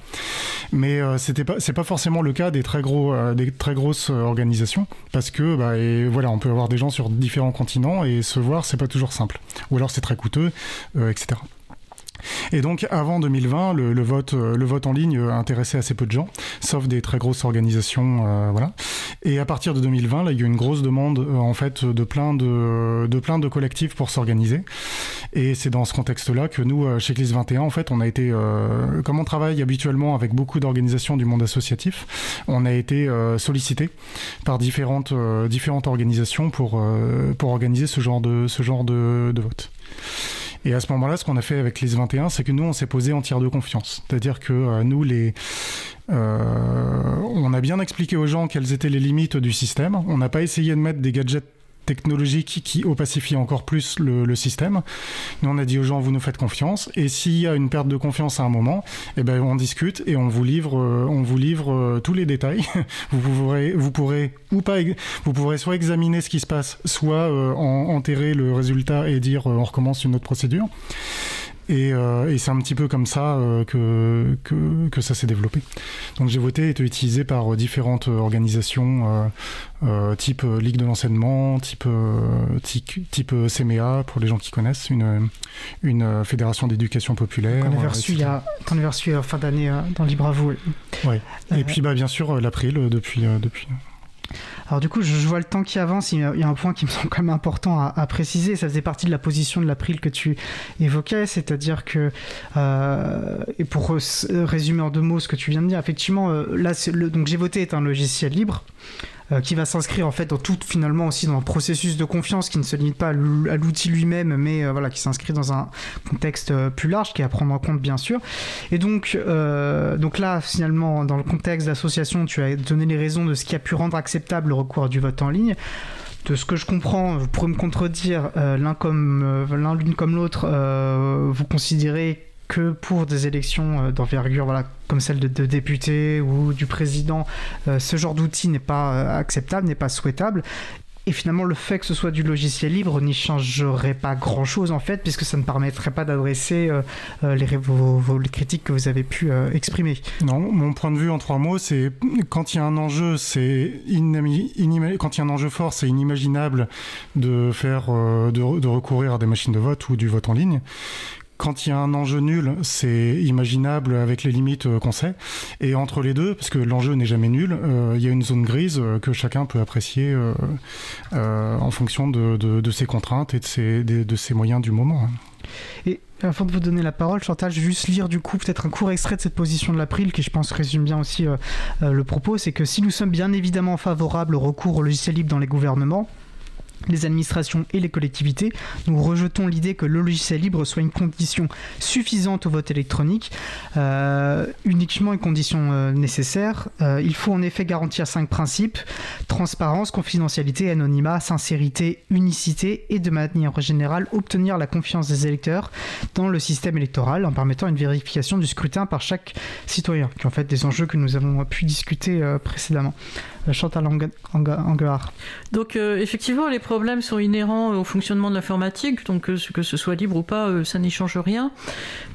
[SPEAKER 7] Mais c'était pas, c'est pas forcément le cas des très gros, des très grosses organisations parce que bah, voilà, on peut avoir des sur différents continents et se voir, c'est pas toujours simple. Ou alors c'est très coûteux, euh, etc. Et donc avant 2020, le, vote, euh, le vote en ligne intéressait assez peu de gens, sauf des très grosses organisations, euh, voilà. Et à partir de 2020, là, il y a eu une grosse demande en fait de plein de, collectifs pour s'organiser. Et c'est dans ce contexte-là que nous, chez CLIS 21, en fait, on a été, comme on travaille habituellement avec beaucoup d'organisations du monde associatif, on a été sollicité par différentes organisations pour euh, organiser ce genre de, vote. Et à ce moment-là, ce qu'on a fait avec les 21, c'est que nous, on s'est posé en tiers de confiance. C'est-à-dire que euh, nous, les, euh, on a bien expliqué aux gens quelles étaient les limites du système. On n'a pas essayé de mettre des gadgets technologique qui opacifie encore plus le, système. Nous, on a dit aux gens, vous nous faites confiance, et s'il y a une perte de confiance à un moment, eh ben, on discute et on vous livre, euh, on vous livre euh, tous les détails. vous pourrez, vous pourrez ou pas, vous pourrez soit examiner ce qui se passe, soit euh, enterrer le résultat et dire on recommence une autre procédure. Euh, et, c'est un petit peu comme ça euh, que, que, ça s'est développé. Donc j'ai voté été utilisé par différentes organisations euh, type Ligue de l'enseignement, type, type, type CMEA pour les gens qui connaissent, une, une fédération d'éducation populaire.
[SPEAKER 1] Qu'on avait reçu, il y a, reçu fin d'année dans Libre à vous.
[SPEAKER 7] Oui. Et puis bah, bien sûr l'April depuis, depuis
[SPEAKER 1] alors du coup, je, vois le temps qui avance. Il y, a, un point qui me semble quand même important à, préciser. Ça faisait partie de la position de l'April que tu évoquais, c'est-à-dire que, euh, et pour résumer en deux mots ce que tu viens de dire, effectivement, euh, là, le, donc j'ai voté est un logiciel libre. Qui va s'inscrire en fait dans tout finalement aussi dans un processus de confiance qui ne se limite pas à l'outil lui-même, mais voilà, qui s'inscrit dans un contexte plus large, qui est à prendre en compte bien sûr. Et donc, donc là, finalement, dans le contexte d'association, tu as donné les raisons de ce qui a pu rendre acceptable le recours du vote en ligne de ce que je comprends, vous pourrez me contredire, l'un comme l'un l'une comme l'autre, vous considérez que pour des élections euh, d'envergure voilà, comme celle de, députés ou du président, euh, ce genre d'outil n'est pas euh, acceptable, n'est pas souhaitable. Et finalement, le fait que ce soit du logiciel libre n'y changerait pas grand-chose en fait, puisque ça ne permettrait pas d'adresser les, critiques que vous avez pu exprimer.
[SPEAKER 7] Non, mon point de vue en trois mots, c'est quand il y a un enjeu, c'est fort, c'est inimaginable de faire de, recourir à des machines de vote ou du vote en ligne quand il y a un enjeu nul, c'est imaginable avec les limites euh, qu'on sait. Et entre les deux, parce que l'enjeu n'est jamais nul, euh, il y a une zone grise euh, que chacun peut apprécier en fonction de, ses contraintes et de ses, moyens du moment. Hein.
[SPEAKER 1] Et avant de vous donner la parole, Chantal, je vais juste lire du coup peut-être un court extrait de cette position de l'April qui je pense résume bien aussi le propos. C'est que si nous sommes bien évidemment favorables au recours au logiciel libre dans les gouvernements, les administrations et les collectivités, nous rejetons l'idée que le logiciel libre soit une condition suffisante au vote électronique, euh, uniquement une condition euh, nécessaire. Euh, il faut en effet garantir cinq principes transparence, confidentialité, anonymat, sincérité, unicité et de manière générale obtenir la confiance des électeurs dans le système électoral en permettant une vérification du scrutin par chaque citoyen, qui en fait des enjeux que nous avons pu discuter précédemment. Chantal Anguard.
[SPEAKER 4] Donc effectivement, les problèmes sont inhérents au fonctionnement de l'informatique, donc euh, que ce soit libre ou pas, euh, ça n'y change rien.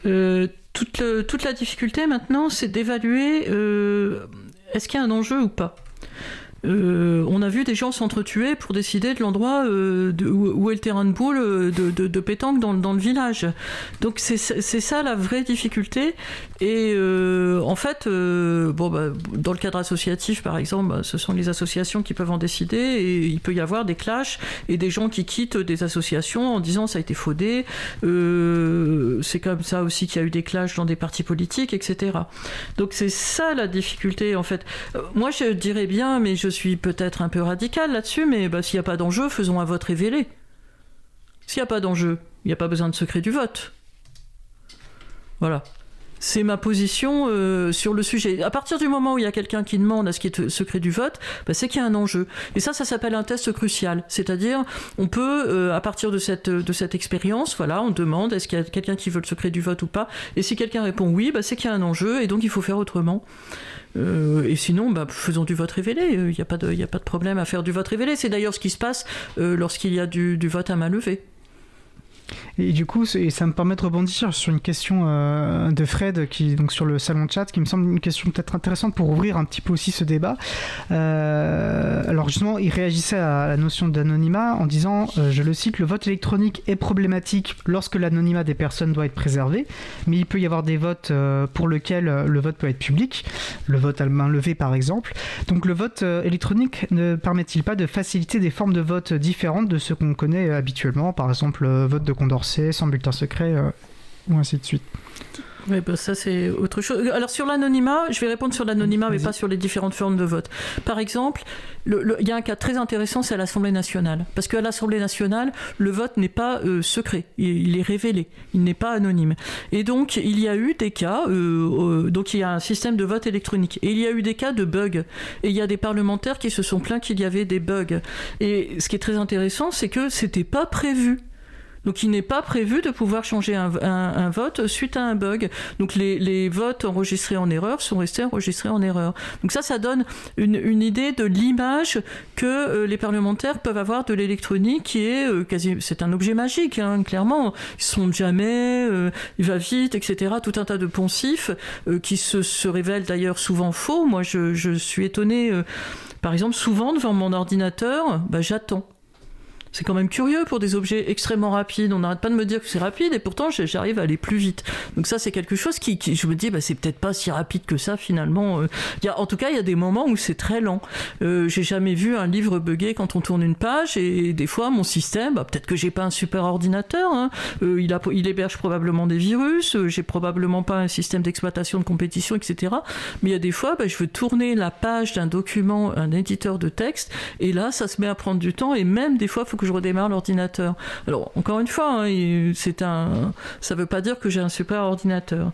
[SPEAKER 4] Euh, toute, toute, la difficulté maintenant, c'est d'évaluer est-ce qu'il y a un enjeu ou pas? Euh, on a vu des gens s'entretuer pour décider de l'endroit euh, où, est le terrain de boule euh, de, pétanque dans, le village. Donc c'est ça la vraie difficulté. Et en fait, bah, dans le cadre associatif, par exemple, bah, ce sont les associations qui peuvent en décider et il peut y avoir des clashs et des gens qui quittent des associations en disant ça a été faudé. c'est comme ça aussi qu'il y a eu des clashs dans des partis politiques, etc. Donc c'est ça la difficulté en fait. moi je dirais bien, mais je suis peut-être un peu radical là-dessus, mais bah, s'il n'y a pas d'enjeu, faisons un vote révélé. S'il n'y a pas d'enjeu, il n'y a pas besoin de secret du vote. Voilà. C'est ma position euh, sur le sujet. À partir du moment où il y a quelqu'un qui demande à ce qui est secret du vote, bah, c'est qu'il y a un enjeu. Et ça, ça s'appelle un test crucial. C'est-à-dire, on peut, euh, à partir de cette, expérience, voilà, on demande est-ce qu'il y a quelqu'un qui veut le secret du vote ou pas. Et si quelqu'un répond oui, bah, c'est qu'il y a un enjeu et donc il faut faire autrement. Euh, et sinon, bah, faisons du vote révélé. Il n'y a, pas de, a pas de problème à faire du vote révélé. C'est d'ailleurs ce qui se passe euh, lorsqu'il y a du, du vote à main levée.
[SPEAKER 1] Et du coup, ça me permet de rebondir sur une question euh, de Fred, qui donc sur le salon de chat, qui me semble une question peut-être intéressante pour ouvrir un petit peu aussi ce débat. Euh, alors justement, il réagissait à la notion d'anonymat en disant, euh, je le cite, le vote électronique est problématique lorsque l'anonymat des personnes doit être préservé, mais il peut y avoir des votes pour lesquels le vote peut être public, le vote à main levée par exemple. Donc le vote électronique ne permet-il pas de faciliter des formes de vote différentes de ce qu'on connaît habituellement, par exemple vote de Condorcet, sans bulletin secret, euh, ou ainsi de suite.
[SPEAKER 4] Oui, bah ça c'est autre chose. Alors sur l'anonymat, je vais répondre sur l'anonymat, mais pas sur les différentes formes de vote. Par exemple, il y a un cas très intéressant, c'est à l'Assemblée nationale. Parce qu'à l'Assemblée nationale, le vote n'est pas euh, secret, il, est révélé, il n'est pas anonyme. Et donc il y a eu des cas, euh, donc il y a un système de vote électronique, et il y a eu des cas de bugs. Et il y a des parlementaires qui se sont plaints qu'il y avait des bugs. Et ce qui est très intéressant, c'est que c'était pas prévu. Donc il n'est pas prévu de pouvoir changer un, vote suite à un bug. Donc les, votes enregistrés en erreur sont restés enregistrés en erreur. Donc ça, ça donne une, idée de l'image que euh, les parlementaires peuvent avoir de l'électronique, qui est euh, quasi, c'est un objet magique, hein, clairement. Ils sont jamais, euh, il va vite, etc. Tout un tas de poncifs qui se, révèlent d'ailleurs souvent faux. Moi, je, suis étonnée. par exemple, souvent devant mon ordinateur, bah, j'attends C'est quand même curieux pour des objets extrêmement rapides. On n'arrête pas de me dire que c'est rapide et pourtant j'arrive à aller plus vite. Donc ça c'est quelque chose qui, je me dis, bah, c'est peut-être pas si rapide que ça finalement. Euh. y a, en tout cas, il y a des moments où c'est très lent. Euh, j'ai jamais vu un livre bugger quand on tourne une page et des fois mon système, bah, peut-être que j'ai pas un super ordinateur, hein. euh, il, il héberge probablement des virus, j'ai probablement pas un système d'exploitation de compétition, etc. Mais il y a des fois, bah, je veux tourner la page d'un document, un éditeur de texte, et là ça se met à prendre du temps et même des fois il faut que je redémarre l'ordinateur. Alors encore une fois, hein, c'est un, ça veut pas dire que j'ai un super ordinateur.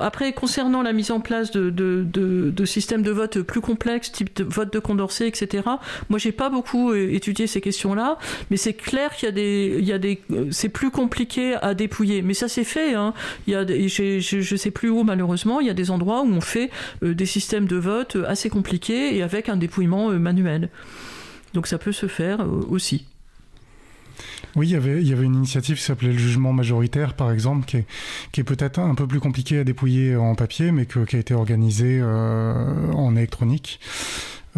[SPEAKER 4] Après, concernant la mise en place de, systèmes de vote plus complexes, type vote de Condorcet, etc., moi, j'ai pas beaucoup euh, étudié ces questions-là, mais c'est clair qu'il y a des, il y a des, euh, c'est plus compliqué à dépouiller. Mais ça, c'est fait. Hein. Il y a, je, je sais plus où, malheureusement, il y a des endroits où on fait euh, des systèmes de vote assez compliqués et avec un dépouillement manuel. Donc ça peut se faire aussi.
[SPEAKER 7] Oui, il y avait, y avait une initiative qui s'appelait le jugement majoritaire, par exemple, qui est, peut-être un peu plus compliqué à dépouiller en papier, mais qui a été organisé euh, en électronique.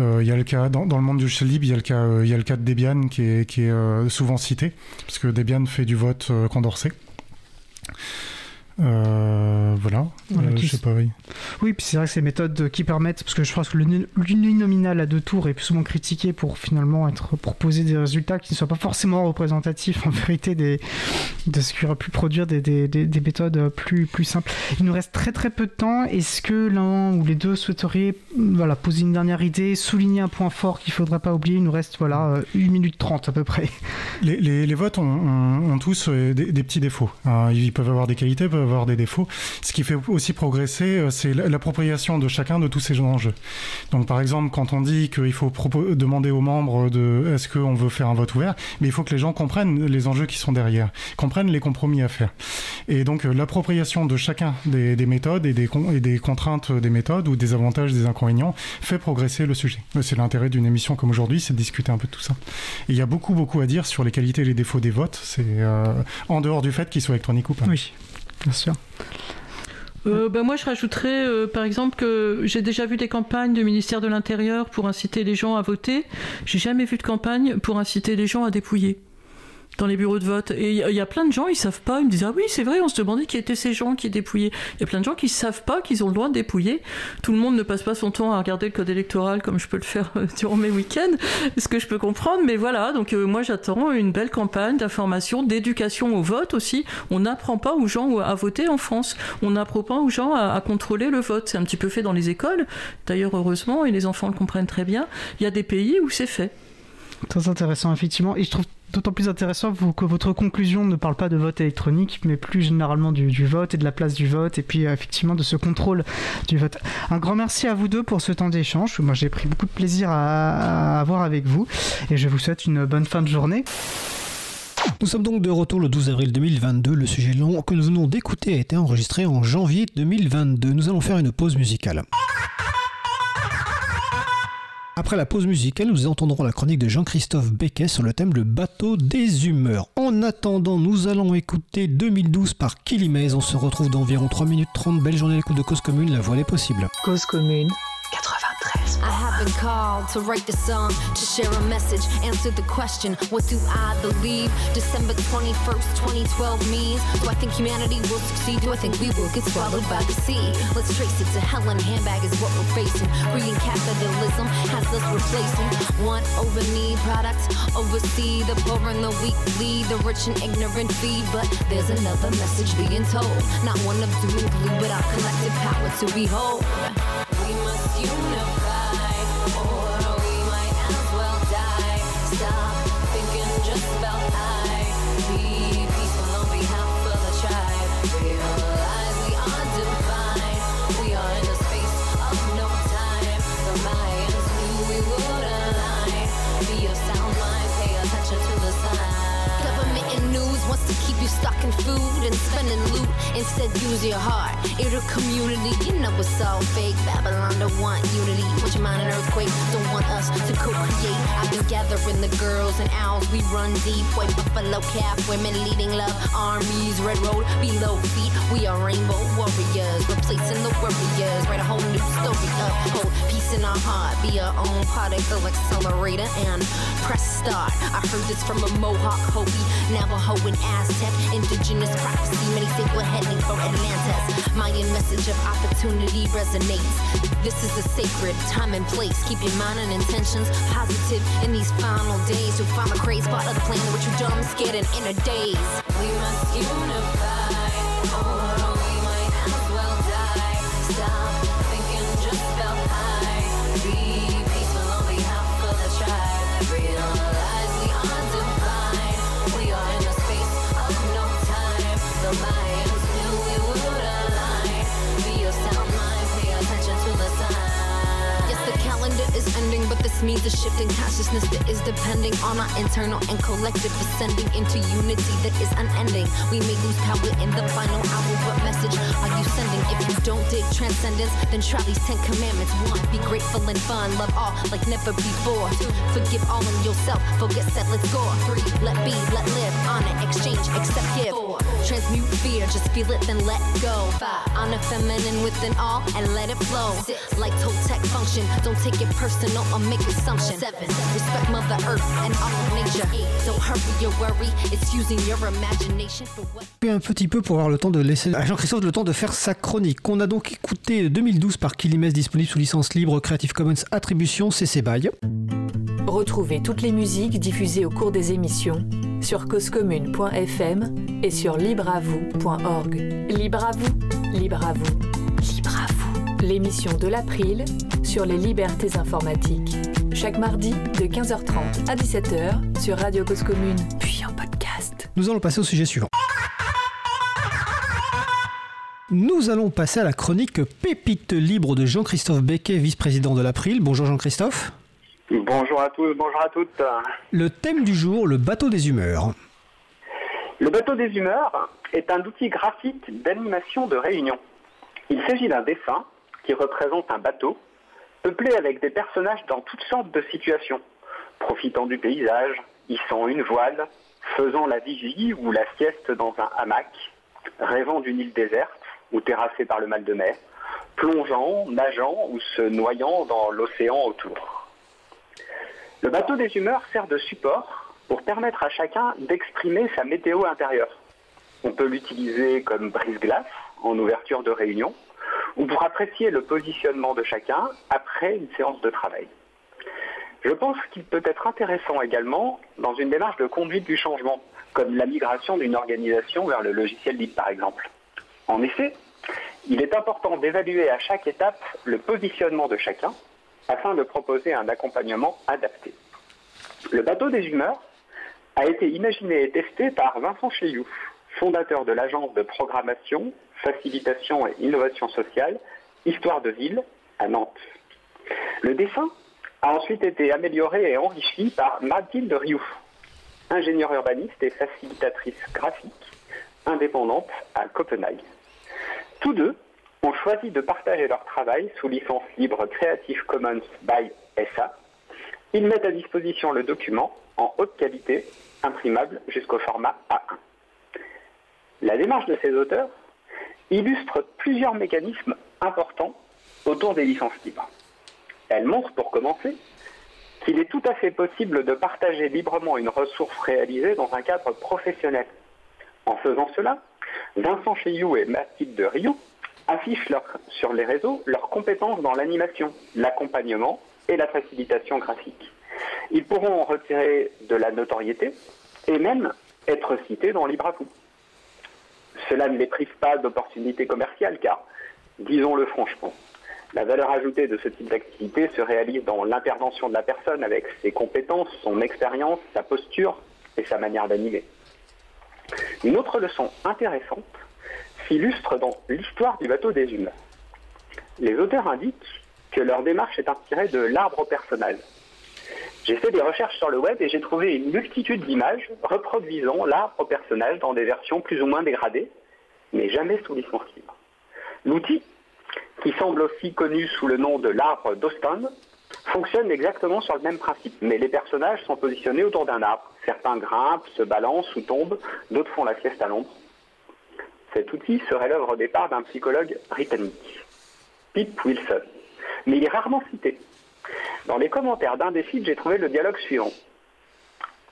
[SPEAKER 7] Euh, il y a le cas dans, le monde du logiciel libre, il y a le cas, euh, il y a le cas de Debian qui est, qui est souvent cité, parce que Debian fait du vote Condorcet. Euh, voilà, euh, je sais pas, oui.
[SPEAKER 1] Oui, puis c'est vrai que ces méthodes qui permettent, parce que je pense que l'uninominal à deux tours est plus souvent critiqué pour finalement être proposer des résultats qui ne soient pas forcément représentatifs en vérité des, de ce qui aurait pu produire des, des, des, méthodes plus, plus simples. Il nous reste très très peu de temps. Est-ce que l'un ou les deux souhaiteriez voilà, poser une dernière idée, souligner un point fort qu'il ne faudrait pas oublier? Il nous reste voilà, 1 minute 30 à peu près.
[SPEAKER 7] Les, les, les votes ont, ont, tous euh, des, petits défauts. Ils peuvent avoir des qualités, peuvent avoir des défauts. Ce qui fait aussi progresser, euh, c'est l'appropriation de chacun de tous ces enjeux. Donc par exemple, quand on dit qu'il faut demander aux membres de est-ce qu'on veut faire un vote ouvert, mais il faut que les gens comprennent les enjeux qui sont derrière, comprennent les compromis à faire. Et donc euh, l'appropriation de chacun des, méthodes et des, contraintes des méthodes ou des avantages, des inconvénients fait progresser le sujet. C'est l'intérêt d'une émission comme aujourd'hui, c'est de discuter un peu de tout ça. Il y a beaucoup beaucoup à dire sur les qualités et les défauts des votes, c'est euh, en dehors du fait qu'ils soient électroniques ou pas.
[SPEAKER 1] Oui. Bien sûr.
[SPEAKER 4] Euh, bah, moi, je rajouterais, euh, par exemple, que j'ai déjà vu des campagnes du ministère de l'Intérieur pour inciter les gens à voter. J'ai jamais vu de campagne pour inciter les gens à dépouiller dans les bureaux de vote. Et il y, a plein de gens, ils savent pas. Ils me disent Ah oui, c'est vrai, on se demandait qui étaient ces gens qui dépouillaient. Il y a plein de gens qui savent pas qu'ils ont le droit de dépouiller. Tout le monde ne passe pas son temps à regarder le code électoral comme je peux le faire euh, durant mes week-ends, ce que je peux comprendre. Mais voilà, donc euh, moi j'attends une belle campagne d'information, d'éducation au vote aussi. On n'apprend pas aux gens à voter en France. On n'apprend pas aux gens à, à contrôler le vote. C'est un petit peu fait dans les écoles. D'ailleurs, heureusement, et les enfants le comprennent très bien. Il y a des pays où c'est fait.
[SPEAKER 1] Très intéressant, effectivement. Et je trouve d'autant plus intéressant que votre conclusion ne parle pas de vote électronique, mais plus généralement du, vote et de la place du vote, et puis euh, effectivement de ce contrôle du vote. Un grand merci à vous deux pour ce temps d'échange. Moi, j'ai pris beaucoup de plaisir à, avoir avec vous, et je vous souhaite une bonne fin de journée.
[SPEAKER 3] Nous sommes donc de retour le 12 avril 2022. Le sujet long que nous venons d'écouter a été enregistré en janvier 2022. Nous allons faire une pause musicale. Après la pause musicale, nous entendrons la chronique de Jean-Christophe Becquet sur le thème Le bateau des humeurs. En attendant, nous allons écouter 2012 par Kilimez. On se retrouve dans environ 3 minutes 30. Belle journée à l'écoute de Cause Commune, la voix est possible.
[SPEAKER 2] Cause Commune 93.
[SPEAKER 8] I have been called to write the song, to share a message, answer the question, what do I believe? December 21st, 2012 means, do I think humanity will succeed? Do I think we will get swallowed by the sea? Let's trace it to hell in handbag is what we're facing. Green capitalism has us replacing want over need products, oversee the poor and the weak lead, the rich and ignorant feed. But there's another message being told, not one of doom and gloom, but our collective power to behold. We must universe stocking food and spending loot. Instead, use your heart. Inner community, you know it's all fake. Babylon don't want unity. Want your mind an earthquake? Don't want us to co-create. I've been gathering the girls and owls. We run deep. White buffalo calf, women leading love armies. Red road below feet. We are rainbow warriors, replacing the warriors. Write a whole new story up. Hold peace in our heart. Be our own particle accelerator and press start. I heard this from a Mohawk, Hopi, Navajo, and Aztec. Indigenous prophecy. Many say we're heading for Atlantis. Mayan message of opportunity resonates. This is a sacred time and place. Keep your mind and intentions positive in these final days. You'll find the crazy part of the plan which you dumb, scared, and in a daze. We must unify. Or this means a shift in consciousness that is depending on our internal and collective ascending into unity that is unending. We may lose power in the final hour. What message are you sending? If you don't dig transcendence, then try these Ten Commandments. One, be grateful and fun, love all like never before. Two, forgive all in yourself, forget set, let's go. Three, let be, let live, honor, exchange, accept, give. Four, transmute fear, just feel it, then let go. Five, honor feminine within all and let it flow. Six, like Toltec function, don't take it personal or make assumptions. Seven, respect Mother Earth and all of nature. Eight, don't hurry your worry, it's using your imagination for what.
[SPEAKER 3] Un petit peu pour avoir le temps de laisser à Jean-Christophe le temps de faire sa chronique. On a donc écouté 2012 par Kilimès disponible sous licence libre Creative Commons Attribution CC BY.
[SPEAKER 6] Retrouvez toutes les musiques diffusées au cours des émissions sur causecommune.fm et sur libreavoue.org. Libre à vous, libre à vous, libre à vous. L'émission de l'April sur les libertés informatiques. Chaque mardi de 15h30 à 17h sur Radio Cause Commune, puis en podcast.
[SPEAKER 3] Nous allons passer au sujet suivant. Nous allons passer à la chronique Pépite libre de Jean-Christophe Becquet, vice-président de l'April. Bonjour Jean-Christophe.
[SPEAKER 9] Bonjour à tous, bonjour à toutes.
[SPEAKER 3] Le thème du jour, le bateau des humeurs.
[SPEAKER 9] Le bateau des humeurs est un outil graphique d'animation de réunion. Il s'agit d'un dessin qui représente un bateau peuplé avec des personnages dans toutes sortes de situations, profitant du paysage, hissant une voile, faisant la vigie ou la sieste dans un hamac, rêvant d'une île déserte ou terrassée par le mal de mer, plongeant, nageant ou se noyant dans l'océan autour. Le bateau des humeurs sert de support pour permettre à chacun d'exprimer sa météo intérieure. On peut l'utiliser comme brise-glace en ouverture de réunion ou pour apprécier le positionnement de chacun après une séance de travail. Je pense qu'il peut être intéressant également dans une démarche de conduite du changement, comme la migration d'une organisation vers le logiciel libre par exemple. En effet, il est important d'évaluer à chaque étape le positionnement de chacun afin de proposer un accompagnement adapté. Le bateau des humeurs a été imaginé et testé par Vincent Cheyouf, fondateur de l'agence de programmation, facilitation et innovation sociale, Histoire de Ville, à Nantes. Le dessin a ensuite été amélioré et enrichi par Mathilde Rioux, ingénieure urbaniste et facilitatrice graphique, indépendante à Copenhague. Tous deux ont choisi de partager leur travail sous licence libre Creative Commons by SA. Ils mettent à disposition le document en haute qualité, imprimable jusqu'au format A1. La démarche de ces auteurs illustre plusieurs mécanismes importants autour des licences libres. Elle montre, pour commencer, qu'il est tout à fait possible de partager librement une ressource réalisée dans un cadre professionnel. En faisant cela, Vincent Cheyou et Mathilde de Rioux affichent sur les réseaux leurs compétences dans l'animation, l'accompagnement et la facilitation graphique. Ils pourront en retirer de la notoriété et même être cités dans Libre à. Cela ne les prive pas d'opportunités commerciales car, disons-le franchement, la valeur ajoutée de ce type d'activité se réalise dans l'intervention de la personne avec ses compétences, son expérience, sa posture et sa manière d'animer. Une autre leçon intéressante s'illustre dans l'histoire du bateau des humeurs. Les auteurs indiquent que leur démarche est inspirée de l'arbre personnel. J'ai fait des recherches sur le web et j'ai trouvé une multitude d'images reproduisant l'arbre au personnage dans des versions plus ou moins dégradées, mais jamais sous licence libre. L'outil, qui semble aussi connu sous le nom de l'arbre d'Austin, fonctionne exactement sur le même principe, mais les personnages sont positionnés autour d'un arbre. Certains grimpent, se balancent ou tombent, d'autres font la sieste à l'ombre. Cet outil serait l'œuvre au départ d'un psychologue britannique, Pip Wilson, mais il est rarement cité. Dans les commentaires d'un des sites, j'ai trouvé le dialogue suivant.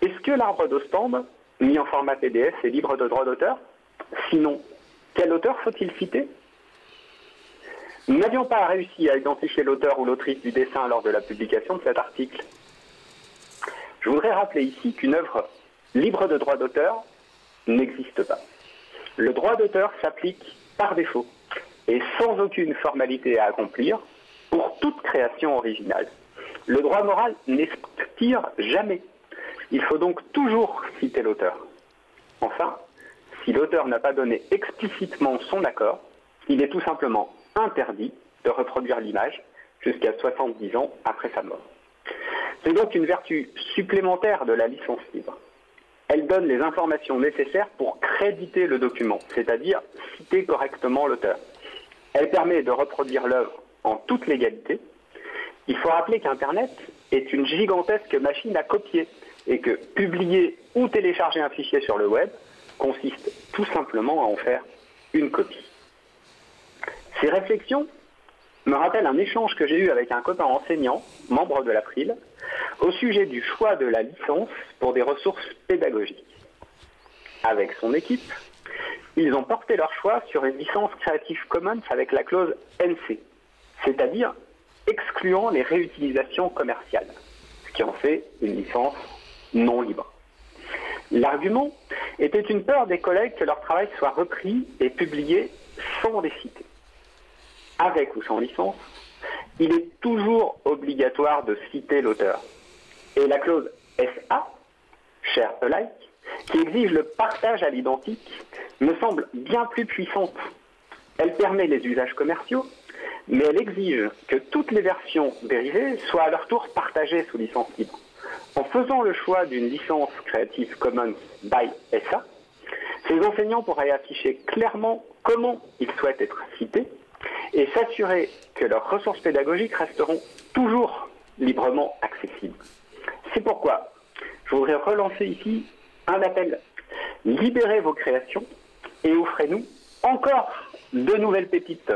[SPEAKER 9] Est-ce que l'arbre d'Ostende, mis en format PDF, est libre de droit d'auteur? Sinon, quel auteur faut-il citer? Nous n'avions pas réussi à identifier l'auteur ou l'autrice du dessin lors de la publication de cet article. Je voudrais rappeler ici qu'une œuvre libre de droit d'auteur n'existe pas. Le droit d'auteur s'applique par défaut et sans aucune formalité à accomplir pour toute création originale. Le droit moral n'expire jamais. Il faut donc toujours citer l'auteur. Enfin, si l'auteur n'a pas donné explicitement son accord, il est tout simplement interdit de reproduire l'image jusqu'à 70 ans après sa mort. C'est donc une vertu supplémentaire de la licence libre. Elle donne les informations nécessaires pour créditer le document, c'est-à-dire citer correctement l'auteur. Elle permet de reproduire l'œuvre en toute légalité. Il faut rappeler qu'Internet est une gigantesque machine à copier et que publier ou télécharger un fichier sur le web consiste tout simplement à en faire une copie. Ces réflexions me rappellent un échange que j'ai eu avec un copain enseignant, membre de l'April, au sujet du choix de la licence pour des ressources pédagogiques. Avec son équipe, ils ont porté leur choix sur une licence Creative Commons avec la clause NC, c'est-à-dire excluant les réutilisations commerciales, ce qui en fait une licence non libre. L'argument était une peur des collègues que leur travail soit repris et publié sans les citer. Avec ou sans licence, il est toujours obligatoire de citer l'auteur. Et la clause SA, share alike, qui exige le partage à l'identique, me semble bien plus puissante. Elle permet les usages commerciaux, mais elle exige que toutes les versions dérivées soient à leur tour partagées sous licence libre. En faisant le choix d'une licence Creative Commons by SA, ces enseignants pourraient afficher clairement comment ils souhaitent être cités et s'assurer que leurs ressources pédagogiques resteront toujours librement accessibles. C'est pourquoi je voudrais relancer ici un appel. Libérez vos créations et offrez-nous encore de nouvelles pépites.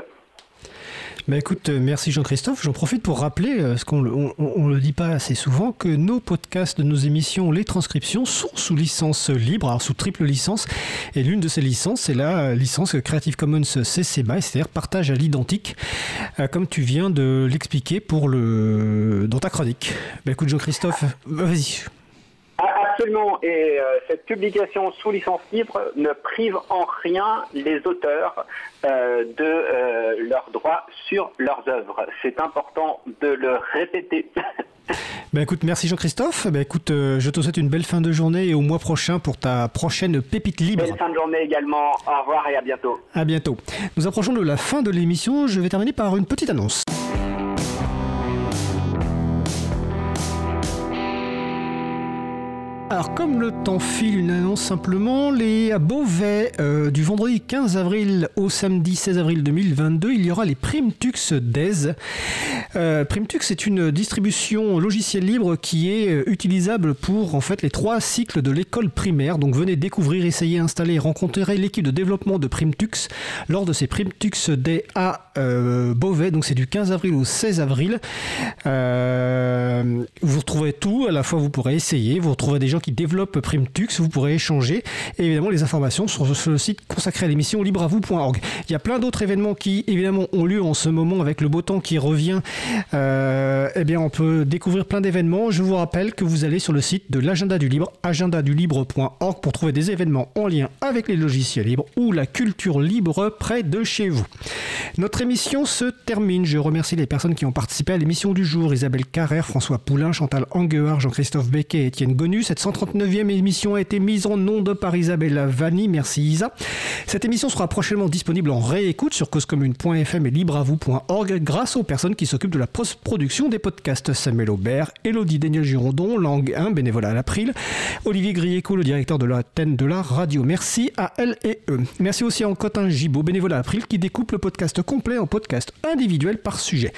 [SPEAKER 3] Bah écoute, euh, merci Jean-Christophe. J'en profite pour rappeler, euh, ce qu'on ne le dit pas assez souvent, que nos podcasts nos émissions, les transcriptions, sont sous licence libre, alors sous triple licence. Et l'une de ces licences, c'est la licence Creative Commons CC BY, c'est-à-dire partage à l'identique, euh, comme tu viens de l'expliquer le dans ta chronique. Bah écoute Jean-Christophe, vas-y.
[SPEAKER 9] Absolument, et euh, cette publication sous licence libre ne prive en rien les auteurs euh, de euh, leurs droits sur leurs œuvres. C'est important de le répéter.
[SPEAKER 3] Ben écoute, merci Jean-Christophe. Ben écoute, je te souhaite une belle fin de journée et au mois prochain pour ta prochaine pépite libre.
[SPEAKER 9] Belle fin de journée également. Au revoir et à bientôt.
[SPEAKER 3] À bientôt. Nous approchons de la fin de l'émission. Je vais terminer par une petite annonce. Alors, comme le temps file, une annonce simplement, les à Beauvais, euh, du vendredi 15 avril au samedi 16 avril 2022, il y aura les Primtux DES. Euh, Primtux est une distribution logicielle libre qui est euh, utilisable pour en fait les trois cycles de l'école primaire. Donc, venez découvrir, essayer, installer rencontrer l'équipe de développement de Primtux lors de ces Primtux Day à Beauvais. Donc, c'est du 15 avril au 16 avril. vous retrouvez tout. À la fois, vous pourrez essayer, vous retrouverez des gens qui développent Primtux, vous pourrez échanger. Et évidemment, les informations sont sur le site consacré à l'émission libreavou.org. Il y a plein d'autres événements qui, évidemment, ont lieu en ce moment avec le beau temps qui revient. Euh, eh bien, on peut découvrir plein d'événements. Je vous rappelle que vous allez sur le site de l'agenda du libre, agendadulibre.org, pour trouver des événements en lien avec les logiciels libres ou la culture libre près de chez vous. Notre émission se termine. Je remercie les personnes qui ont participé à l'émission du jour Isabelle Carrère, François Poulain, Chantal Anguard, Jean-Christophe Becquet et Étienne Gonu. Cette 239e émission a été mise en onde par Isabelle Vanni. Merci Isa. Cette émission sera prochainement disponible en réécoute sur causecommune.fm et libreavoue.org grâce aux personnes qui s'occupent de la post-production des podcasts. Samuel Aubert, Elodie Daniel Girondon, Langue 1, bénévolat à l'April, Olivier Grieco, le directeur de l'antenne de la radio. Merci à elle et eux. Merci aussi à Cotin Gibaud, bénévolat à April, qui découpe le podcast complet en podcast individuel par sujet.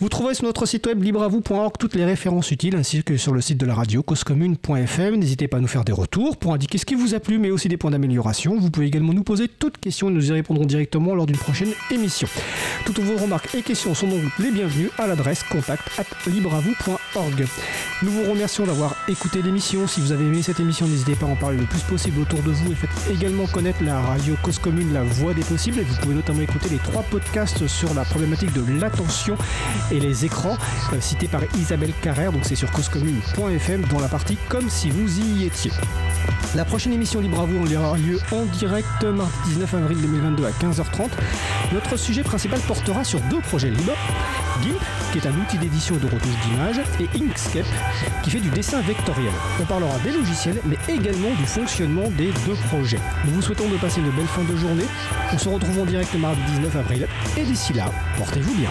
[SPEAKER 3] Vous trouverez sur notre site web libreavoue.org toutes les références utiles ainsi que sur le site de la radio causecommune.fm. N'hésitez pas à nous faire des retours pour indiquer ce qui vous a plu mais aussi des points d'amélioration. Vous pouvez également nous poser toutes questions et nous y répondrons directement lors d'une prochaine émission. Toutes vos remarques et questions sont donc les bienvenues à l'adresse contact at libreavoue.org. Nous vous remercions d'avoir écouté l'émission. Si vous avez aimé cette émission, n'hésitez pas à en parler le plus possible autour de vous et faites également connaître la radio Cause Commune, la voix des possibles. Et vous pouvez notamment écouter les trois podcasts sur la problématique de l'attention et les écrans, euh, cités par Isabelle Carrère. Donc c'est sur causecommune.fm dans la partie comme si vous La prochaine émission Libre à vous aura lieu en direct mardi 19 avril 2022 à 15h30. Notre sujet principal portera sur deux projets libres. GIMP, qui est un outil d'édition de retouche d'images, et Inkscape, qui fait du dessin vectoriel. On parlera des logiciels, mais également du fonctionnement des deux projets. Nous vous souhaitons de passer une belle fin de journée. On se retrouve en direct mardi 19 avril. Et d'ici là, portez-vous bien.